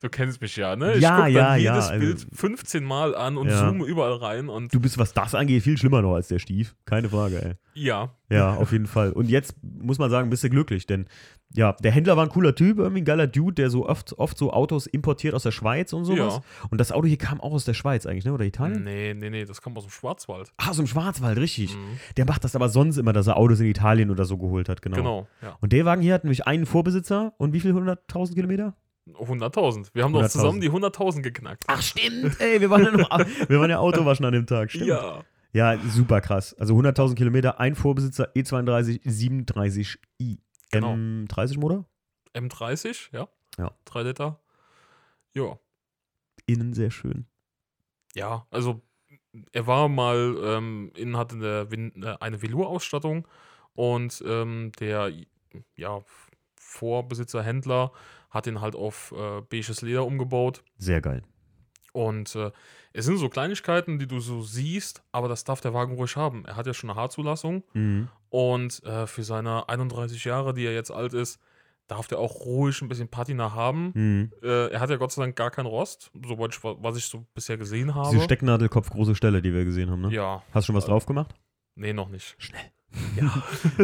[SPEAKER 2] Du kennst mich ja, ne?
[SPEAKER 1] Ja,
[SPEAKER 2] guck dann
[SPEAKER 1] ja,
[SPEAKER 2] jedes
[SPEAKER 1] ja, also-
[SPEAKER 2] Bild 15 Mal an und
[SPEAKER 1] Ja.
[SPEAKER 2] zoome überall rein und
[SPEAKER 1] Du bist, was das angeht, viel schlimmer noch als der Stief. Keine Frage, ey.
[SPEAKER 2] ja.
[SPEAKER 1] Ja, auf jeden Fall. Und jetzt muss man sagen, bist du glücklich, denn ja, der Händler war ein cooler Typ, irgendwie ein geiler Dude, der so oft, oft so Autos importiert aus der Schweiz und sowas.
[SPEAKER 2] Ja.
[SPEAKER 1] Und das Auto hier kam auch aus der Schweiz eigentlich, ne? Oder Italien?
[SPEAKER 2] Nee, nee, nee, das kommt aus dem Schwarzwald.
[SPEAKER 1] Ah, aus dem Schwarzwald, richtig.
[SPEAKER 2] Mhm.
[SPEAKER 1] Der macht das aber sonst immer, dass er Autos in Italien oder so geholt hat, genau.
[SPEAKER 2] Genau, ja.
[SPEAKER 1] Und der Wagen hier hat nämlich einen Vorbesitzer und wie viel? 100.000 Kilometer?
[SPEAKER 2] 100.000. Wir haben doch
[SPEAKER 1] 100.000.
[SPEAKER 2] zusammen die 100.000 geknackt.
[SPEAKER 1] Ach, stimmt. Ey, wir waren ja noch, wir waren ja Autowaschen an dem Tag, stimmt.
[SPEAKER 2] ja.
[SPEAKER 1] Ja, super krass. Also 100.000 Kilometer, ein Vorbesitzer, E E32 37i.
[SPEAKER 2] Genau.
[SPEAKER 1] M30 Motor?
[SPEAKER 2] M30, ja.
[SPEAKER 1] Ja.
[SPEAKER 2] 3 Liter. Ja.
[SPEAKER 1] Innen sehr schön.
[SPEAKER 2] Ja, also er war mal, ähm, innen hatte eine, äh, eine Velour-Ausstattung und ähm, der ja, Vorbesitzer, Händler hat ihn halt auf äh, beiges Leder umgebaut.
[SPEAKER 1] Sehr geil.
[SPEAKER 2] Und äh, es sind so Kleinigkeiten, die du so siehst, aber das darf der Wagen ruhig haben. Er hat ja schon eine H-Zulassung
[SPEAKER 1] Mhm.
[SPEAKER 2] und äh, für seine 31 Jahre, die er jetzt alt ist, darf der auch ruhig ein bisschen Patina haben.
[SPEAKER 1] Mhm.
[SPEAKER 2] Äh, er hat ja Gott sei Dank gar keinen Rost, soweit ich, was ich so bisher gesehen habe.
[SPEAKER 1] Diese Stecknadelkopf große Stelle, die wir gesehen haben, ne?
[SPEAKER 2] ja,
[SPEAKER 1] Hast du schon was
[SPEAKER 2] Äh,
[SPEAKER 1] drauf gemacht?
[SPEAKER 2] nee, noch nicht.
[SPEAKER 1] Schnell.
[SPEAKER 2] Ja.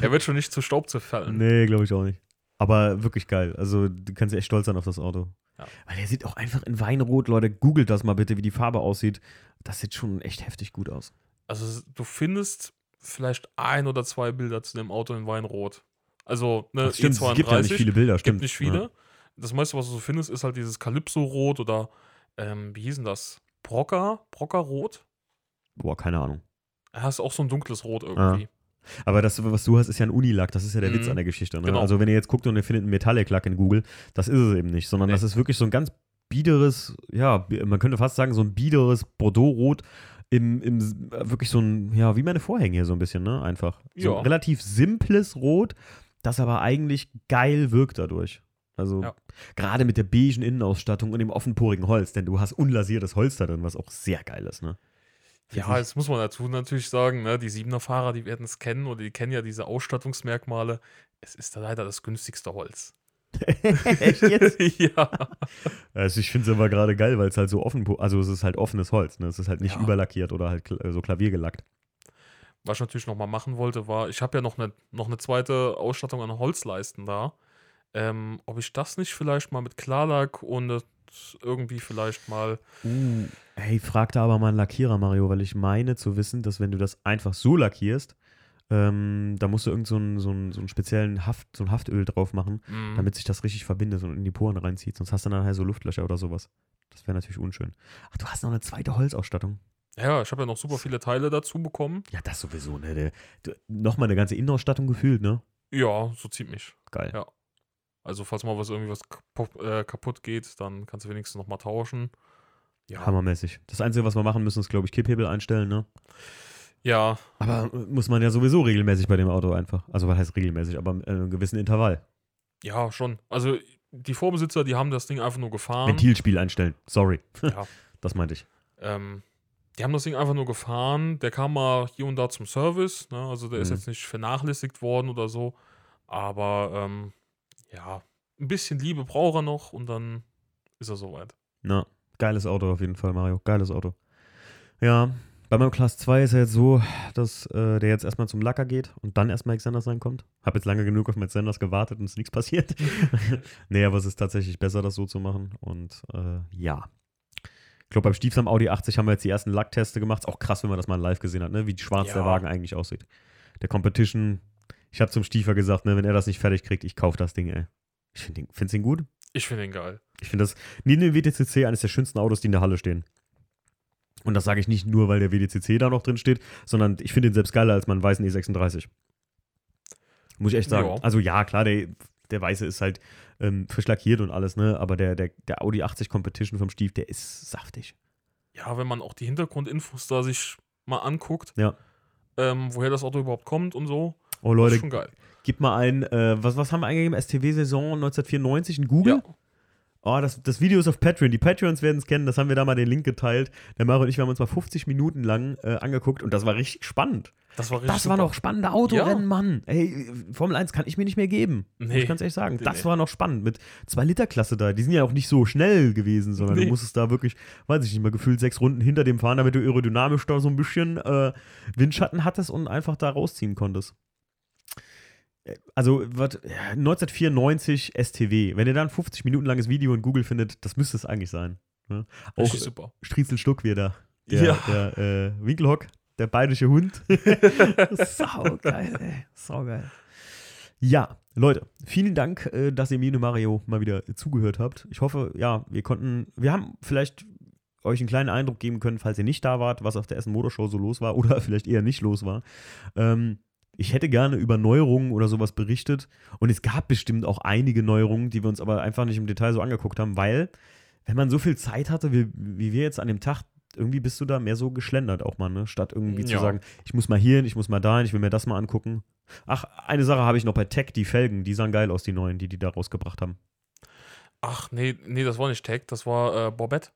[SPEAKER 2] er wird schon nicht zu Staub zerfallen.
[SPEAKER 1] Nee, glaube ich auch nicht. Aber wirklich geil. Also, du kannst echt stolz sein auf das Auto.
[SPEAKER 2] Ja.
[SPEAKER 1] Weil der sieht auch einfach in Weinrot, Leute, googelt das mal bitte, wie die Farbe aussieht. Das sieht schon echt heftig gut aus.
[SPEAKER 2] Also du findest vielleicht ein oder zwei Bilder zu dem Auto in Weinrot. Also, ne,
[SPEAKER 1] Das stimmt, es gibt ja nicht viele Bilder, stimmt.
[SPEAKER 2] gibt nicht viele.
[SPEAKER 1] Ja.
[SPEAKER 2] Das meiste, was du so findest, ist halt dieses Calypso-Rot oder, ähm, wie hieß denn das? Brocker? Brocker-Rot?
[SPEAKER 1] Boah, keine Ahnung.
[SPEAKER 2] Er ist auch so ein dunkles Rot irgendwie.
[SPEAKER 1] Aber das, was du hast, ist ja ein Unilack. Das ist ja der Witz
[SPEAKER 2] Mhm.
[SPEAKER 1] an der Geschichte. Ne?
[SPEAKER 2] Genau.
[SPEAKER 1] Also, wenn ihr jetzt guckt und ihr findet einen Metallic-Lack in Google, das ist es eben nicht, sondern
[SPEAKER 2] Nee.
[SPEAKER 1] das ist wirklich so ein ganz biederes, ja, man könnte fast sagen, so ein biederes Bordeaux-Rot im, im wirklich so ein, ja, wie meine Vorhänge hier so ein bisschen, ne? Einfach. So
[SPEAKER 2] Ja.
[SPEAKER 1] ein relativ simples Rot, das aber eigentlich geil wirkt dadurch. Also
[SPEAKER 2] Ja.
[SPEAKER 1] gerade mit der beigen Innenausstattung und dem offenporigen Holz, denn du hast unlasiertes Holz da drin, was auch sehr geil ist, ne?
[SPEAKER 2] Ja, jetzt muss man dazu natürlich sagen, ne, die Siebener-Fahrer, die werden es kennen oder die kennen ja diese Ausstattungsmerkmale. Es ist da leider das günstigste Holz.
[SPEAKER 1] Echt jetzt?
[SPEAKER 2] ja.
[SPEAKER 1] Also ich finde es aber gerade geil, weil es halt so offen, also es ist halt offenes Holz, ne? Es ist halt nicht
[SPEAKER 2] Ja.
[SPEAKER 1] überlackiert oder halt kl- so klaviergelackt.
[SPEAKER 2] Was ich natürlich nochmal machen wollte, war, ich habe ja noch eine noch eine zweite Ausstattung an Holzleisten da. Ähm, ob ich das nicht vielleicht mal mit Klarlack und äh, irgendwie vielleicht mal.
[SPEAKER 1] Uh, hey, frag da aber mal einen Lackierer, Mario, weil ich meine zu wissen, dass wenn du das einfach so lackierst, ähm, da musst du irgend so einen, so einen, so einen speziellen Haft, so ein Haftöl drauf machen,
[SPEAKER 2] mh,
[SPEAKER 1] damit sich das richtig verbindet und in die Poren reinzieht. Sonst hast du dann halt so Luftlöcher oder sowas. Das wäre natürlich unschön. Ach, du hast noch eine zweite Holzausstattung.
[SPEAKER 2] ja, ich habe ja noch super viele Teile dazu bekommen.
[SPEAKER 1] Ja, das sowieso, ne? Nochmal eine ganze Innenausstattung gefühlt, ne?
[SPEAKER 2] Ja, so zieht mich.
[SPEAKER 1] Geil.
[SPEAKER 2] Ja. Also, falls mal was irgendwie was kaputt, äh, kaputt geht, dann kannst du wenigstens nochmal tauschen. Ja.
[SPEAKER 1] Hammermäßig. Das Einzige, was wir machen müssen, ist, glaube ich, Kipphebel einstellen, ne?
[SPEAKER 2] Ja,
[SPEAKER 1] Aber äh, muss man ja sowieso regelmäßig bei dem Auto einfach. Also was heißt regelmäßig, aber in einem gewissen Intervall.
[SPEAKER 2] ja, schon. Also, die Vorbesitzer, die haben das Ding einfach nur gefahren.
[SPEAKER 1] Ventilspiel einstellen. Sorry.
[SPEAKER 2] Ja.
[SPEAKER 1] Das meinte ich.
[SPEAKER 2] Ähm, die haben das Ding einfach nur gefahren. Der kam mal hier und da zum Service. Ne? Also der ist
[SPEAKER 1] Mhm.
[SPEAKER 2] jetzt nicht vernachlässigt worden oder so. Aber ähm, ja, ein bisschen Liebe braucht er noch und dann ist er soweit.
[SPEAKER 1] Na, geiles Auto auf jeden Fall, Mario. Geiles Auto. Ja, bei meinem Class 2 ist er jetzt so, dass äh, der jetzt erstmal zum Lacker geht und dann erstmal Xanders reinkommt. Hab jetzt lange genug auf Matt Sanders gewartet und es ist nichts passiert. nee, aber es ist tatsächlich besser, das so zu machen. Und äh, ja. Ich glaube, beim Stiefs am Audi 80 haben wir jetzt die ersten Lackteste gemacht. Ist auch krass, wenn man das mal live gesehen hat, ne? wie schwarz der
[SPEAKER 2] Ja.
[SPEAKER 1] Wagen eigentlich aussieht. Der Competition, ich habe zum Stiefer gesagt, ne, wenn er das nicht fertig kriegt, ich kaufe das Ding, ey. Ich finde ihn, find's ihn gut.
[SPEAKER 2] Ich finde ihn geil.
[SPEAKER 1] Ich finde das neben dem WTCC eines der schönsten Autos, die in der Halle stehen. Und das sage ich nicht nur, weil der WTCC da noch drin steht, sondern ich finde ihn selbst geiler als meinen weißen E36. Muss ich echt sagen.
[SPEAKER 2] Ja.
[SPEAKER 1] Also ja, klar, der, der weiße ist halt ähm, frisch lackiert und alles, ne? Aber der, der, der Audi 80 Competition vom Stief, der ist saftig.
[SPEAKER 2] Ja, wenn man auch die Hintergrundinfos da sich mal anguckt,
[SPEAKER 1] Ja.
[SPEAKER 2] ähm, woher das Auto überhaupt kommt und so,
[SPEAKER 1] Oh
[SPEAKER 2] das
[SPEAKER 1] Leute,
[SPEAKER 2] ist schon geil.
[SPEAKER 1] gib mal ein, äh, was, was haben wir eingegeben? STW-Saison 1994 in Google?
[SPEAKER 2] Ja,
[SPEAKER 1] Oh, das, das Video ist auf Patreon. Die Patreons werden es kennen, das haben wir da mal den Link geteilt. Der Mario und ich wir haben uns mal 50 Minuten lang äh, angeguckt und das war richtig spannend.
[SPEAKER 2] das war richtig
[SPEAKER 1] Das war
[SPEAKER 2] super.
[SPEAKER 1] noch spannende Autorennen,
[SPEAKER 2] Ja.
[SPEAKER 1] Mann. Ey, Formel 1 kann ich mir nicht mehr geben. Muss
[SPEAKER 2] Nee.
[SPEAKER 1] ich ganz ehrlich sagen. Das
[SPEAKER 2] nee.
[SPEAKER 1] war noch spannend. Mit 2 Liter Klasse da. Die sind ja auch nicht so schnell gewesen, sondern du
[SPEAKER 2] Nee.
[SPEAKER 1] musstest da wirklich, weiß ich nicht mal, gefühlt sechs Runden hinter dem fahren, damit du aerodynamisch da so ein bisschen äh, Windschatten hattest und einfach da rausziehen konntest. Also, was, ja, 1994 STW. Wenn ihr da ein 50 Minuten langes Video in Google findet, das müsste es eigentlich sein. Ne? Auch
[SPEAKER 2] super.
[SPEAKER 1] Striezel Stuck wieder. Der,
[SPEAKER 2] Ja.
[SPEAKER 1] der äh, Winkelhock, der bayerische Hund. Sau geil, ey. Sau geil. Ja, Leute, vielen Dank, äh, dass ihr mir und Mario mal wieder zugehört habt. Ich hoffe, ja, wir konnten, wir haben vielleicht euch einen kleinen Eindruck geben können, falls ihr nicht da wart, was auf der Essen Motorshow so los war oder vielleicht eher nicht los war. Ähm, ich hätte gerne über Neuerungen oder sowas berichtet und es gab bestimmt auch einige Neuerungen, die wir uns aber einfach nicht im Detail so angeguckt haben, weil wenn man so viel Zeit hatte, wie, wie wir jetzt an dem Tag, irgendwie bist du da mehr so geschlendert auch mal, ne? Statt irgendwie zu
[SPEAKER 2] Ja.
[SPEAKER 1] sagen, ich muss mal hierhin, ich muss mal dahin, ich will mir das mal angucken. Ach, eine Sache habe ich noch bei Tech, die Felgen, die sahen geil aus, die neuen, die die da rausgebracht haben.
[SPEAKER 2] Ach, nee, nee, das war nicht Tech, das war äh, Bobette.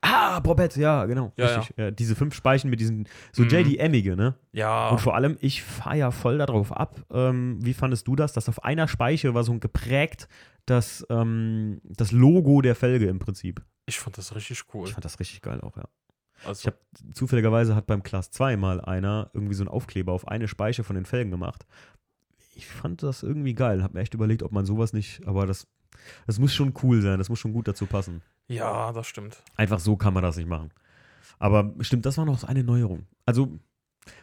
[SPEAKER 1] Ah, Bobette, ja, genau.
[SPEAKER 2] Ja,
[SPEAKER 1] richtig. Ja, diese fünf Speichen mit diesen, so
[SPEAKER 2] Mhm.
[SPEAKER 1] JDM-ige, ne?
[SPEAKER 2] Ja,
[SPEAKER 1] Und vor allem, ich fahre ja voll darauf ab. Ähm, wie fandest du das? Dass auf einer Speiche war so ein geprägt das, ähm, das Logo der Felge im Prinzip.
[SPEAKER 2] ich fand das richtig cool.
[SPEAKER 1] Ich fand das richtig geil auch, ja.
[SPEAKER 2] Also,
[SPEAKER 1] Ich habe zufälligerweise hat beim Class 2 mal einer irgendwie so einen Aufkleber auf eine Speiche von den Felgen gemacht. Ich fand das irgendwie geil. Hab mir echt überlegt, ob man sowas nicht, aber das, das muss schon cool sein. Das muss schon gut dazu passen.
[SPEAKER 2] Ja, das stimmt.
[SPEAKER 1] Einfach so kann man das nicht machen. Aber stimmt, das war noch eine Neuerung. Also,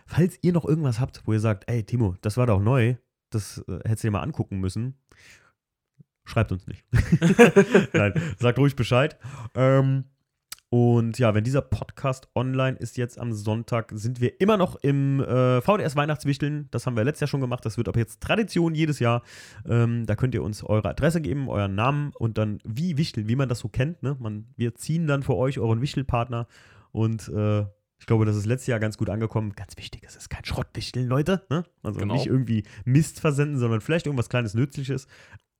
[SPEAKER 1] falls ihr noch irgendwas habt, wo ihr sagt, ey, Timo, das war doch neu, das äh, hättest du dir mal angucken müssen, schreibt uns nicht. Nein, sagt ruhig Bescheid. Ähm, und ja, wenn dieser Podcast online ist jetzt am Sonntag, sind wir immer noch im äh, VDS Weihnachtswichteln. Das haben wir letztes Jahr schon gemacht. Das wird ab jetzt Tradition jedes Jahr. Ähm, da könnt ihr uns eure Adresse geben, euren Namen und dann wie wichteln, wie man das so kennt. Ne? Man, wir ziehen dann für euch euren Wichtelpartner und äh, ich glaube, das ist letztes Jahr ganz gut angekommen. Ganz wichtig, es ist kein Schrottwichteln, Leute. Ne? Also
[SPEAKER 2] Genau.
[SPEAKER 1] nicht irgendwie Mist versenden, sondern vielleicht irgendwas kleines Nützliches.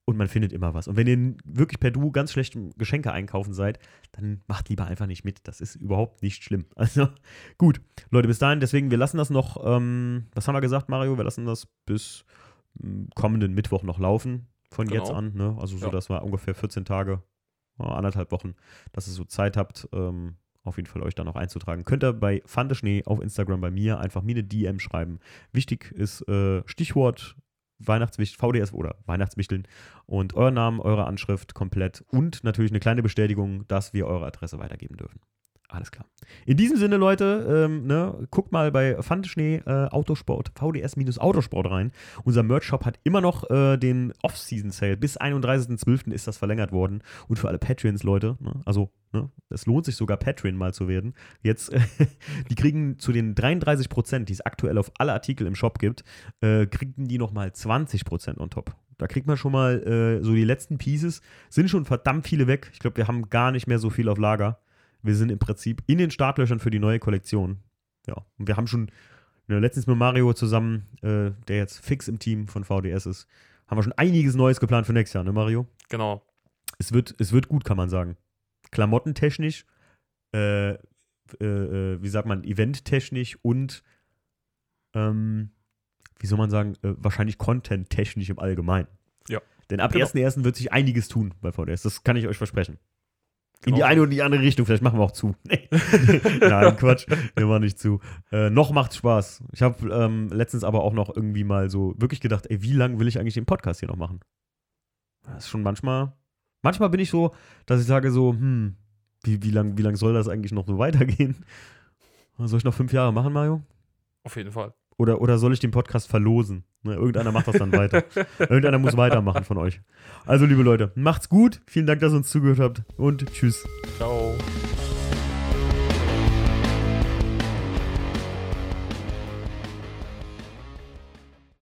[SPEAKER 1] Und man findet immer was. Und wenn ihr wirklich per Du ganz schlecht Geschenke einkaufen seid, dann macht lieber einfach nicht mit. Das ist überhaupt nicht schlimm. Also gut, Leute, bis dahin, deswegen, wir lassen das noch, ähm, was haben wir gesagt, Mario? Wir lassen das bis ähm, kommenden Mittwoch noch laufen, von
[SPEAKER 2] Genau.
[SPEAKER 1] jetzt an. Ne? Also so,
[SPEAKER 2] Ja.
[SPEAKER 1] dass wir ungefähr 14 Tage, anderthalb Wochen, dass ihr so Zeit habt, ähm, auf jeden Fall euch da noch einzutragen. Könnt ihr bei Fandeschnee auf Instagram bei mir einfach mir eine DM schreiben. Wichtig ist äh, Stichwort Weihnachtswicht, VDS oder Weihnachtswichteln und euer Namen, eure Anschrift komplett und natürlich eine kleine Bestätigung, dass wir eure Adresse weitergeben dürfen. Alles klar. In diesem Sinne, Leute, ähm, ne, guckt mal bei Fandeschnee äh, Autosport, VDS-Autosport rein. Unser Merch-Shop hat immer noch äh, den Off-Season-Sale. Bis 31.12. ist das verlängert worden. Und für alle Patreons, Leute, ne, also ne, es lohnt sich sogar Patreon mal zu werden. Jetzt, die kriegen zu den 33 Prozent, die es aktuell auf alle Artikel im Shop gibt, äh, kriegen die nochmal 20 Prozent on top. Da kriegt man schon mal äh, so die letzten Pieces. Sind schon verdammt viele weg. Ich glaube, wir haben gar nicht mehr so viel auf Lager. Wir sind im Prinzip in den Startlöchern für die neue Kollektion. Ja, und wir haben schon ne, letztens mit Mario zusammen, äh, der jetzt fix im Team von VDS ist, haben wir schon einiges Neues geplant für nächstes Jahr, ne Mario?
[SPEAKER 2] Genau.
[SPEAKER 1] Es wird, es wird gut, kann man sagen. Klamottentechnisch, äh, äh, äh, wie sagt man, eventtechnisch und, ähm, wie soll man sagen, äh, wahrscheinlich content-technisch im Allgemeinen.
[SPEAKER 2] Ja.
[SPEAKER 1] Denn ab
[SPEAKER 2] Genau.
[SPEAKER 1] 1.1. wird sich einiges tun bei VDS. Das kann ich euch versprechen. In
[SPEAKER 2] Genau
[SPEAKER 1] die
[SPEAKER 2] so.
[SPEAKER 1] eine oder die andere Richtung. Vielleicht machen wir auch zu. Nein, Quatsch. Wir machen nicht zu. Äh, noch macht's Spaß. Ich habe ähm, letztens aber auch noch irgendwie mal so wirklich gedacht, ey, wie lange will ich eigentlich den Podcast hier noch machen? Das ist schon manchmal. Manchmal bin ich so, dass ich sage so, hm, wie, wie lange wie lang soll das eigentlich noch so weitergehen? Soll ich noch fünf Jahre machen, Mario?
[SPEAKER 2] Auf jeden Fall.
[SPEAKER 1] Oder, oder soll ich den Podcast verlosen? Ne, irgendeiner macht das dann weiter. Irgendeiner muss weitermachen von euch. Also, liebe Leute, macht's gut. Vielen Dank, dass ihr uns zugehört habt und tschüss.
[SPEAKER 2] Ciao.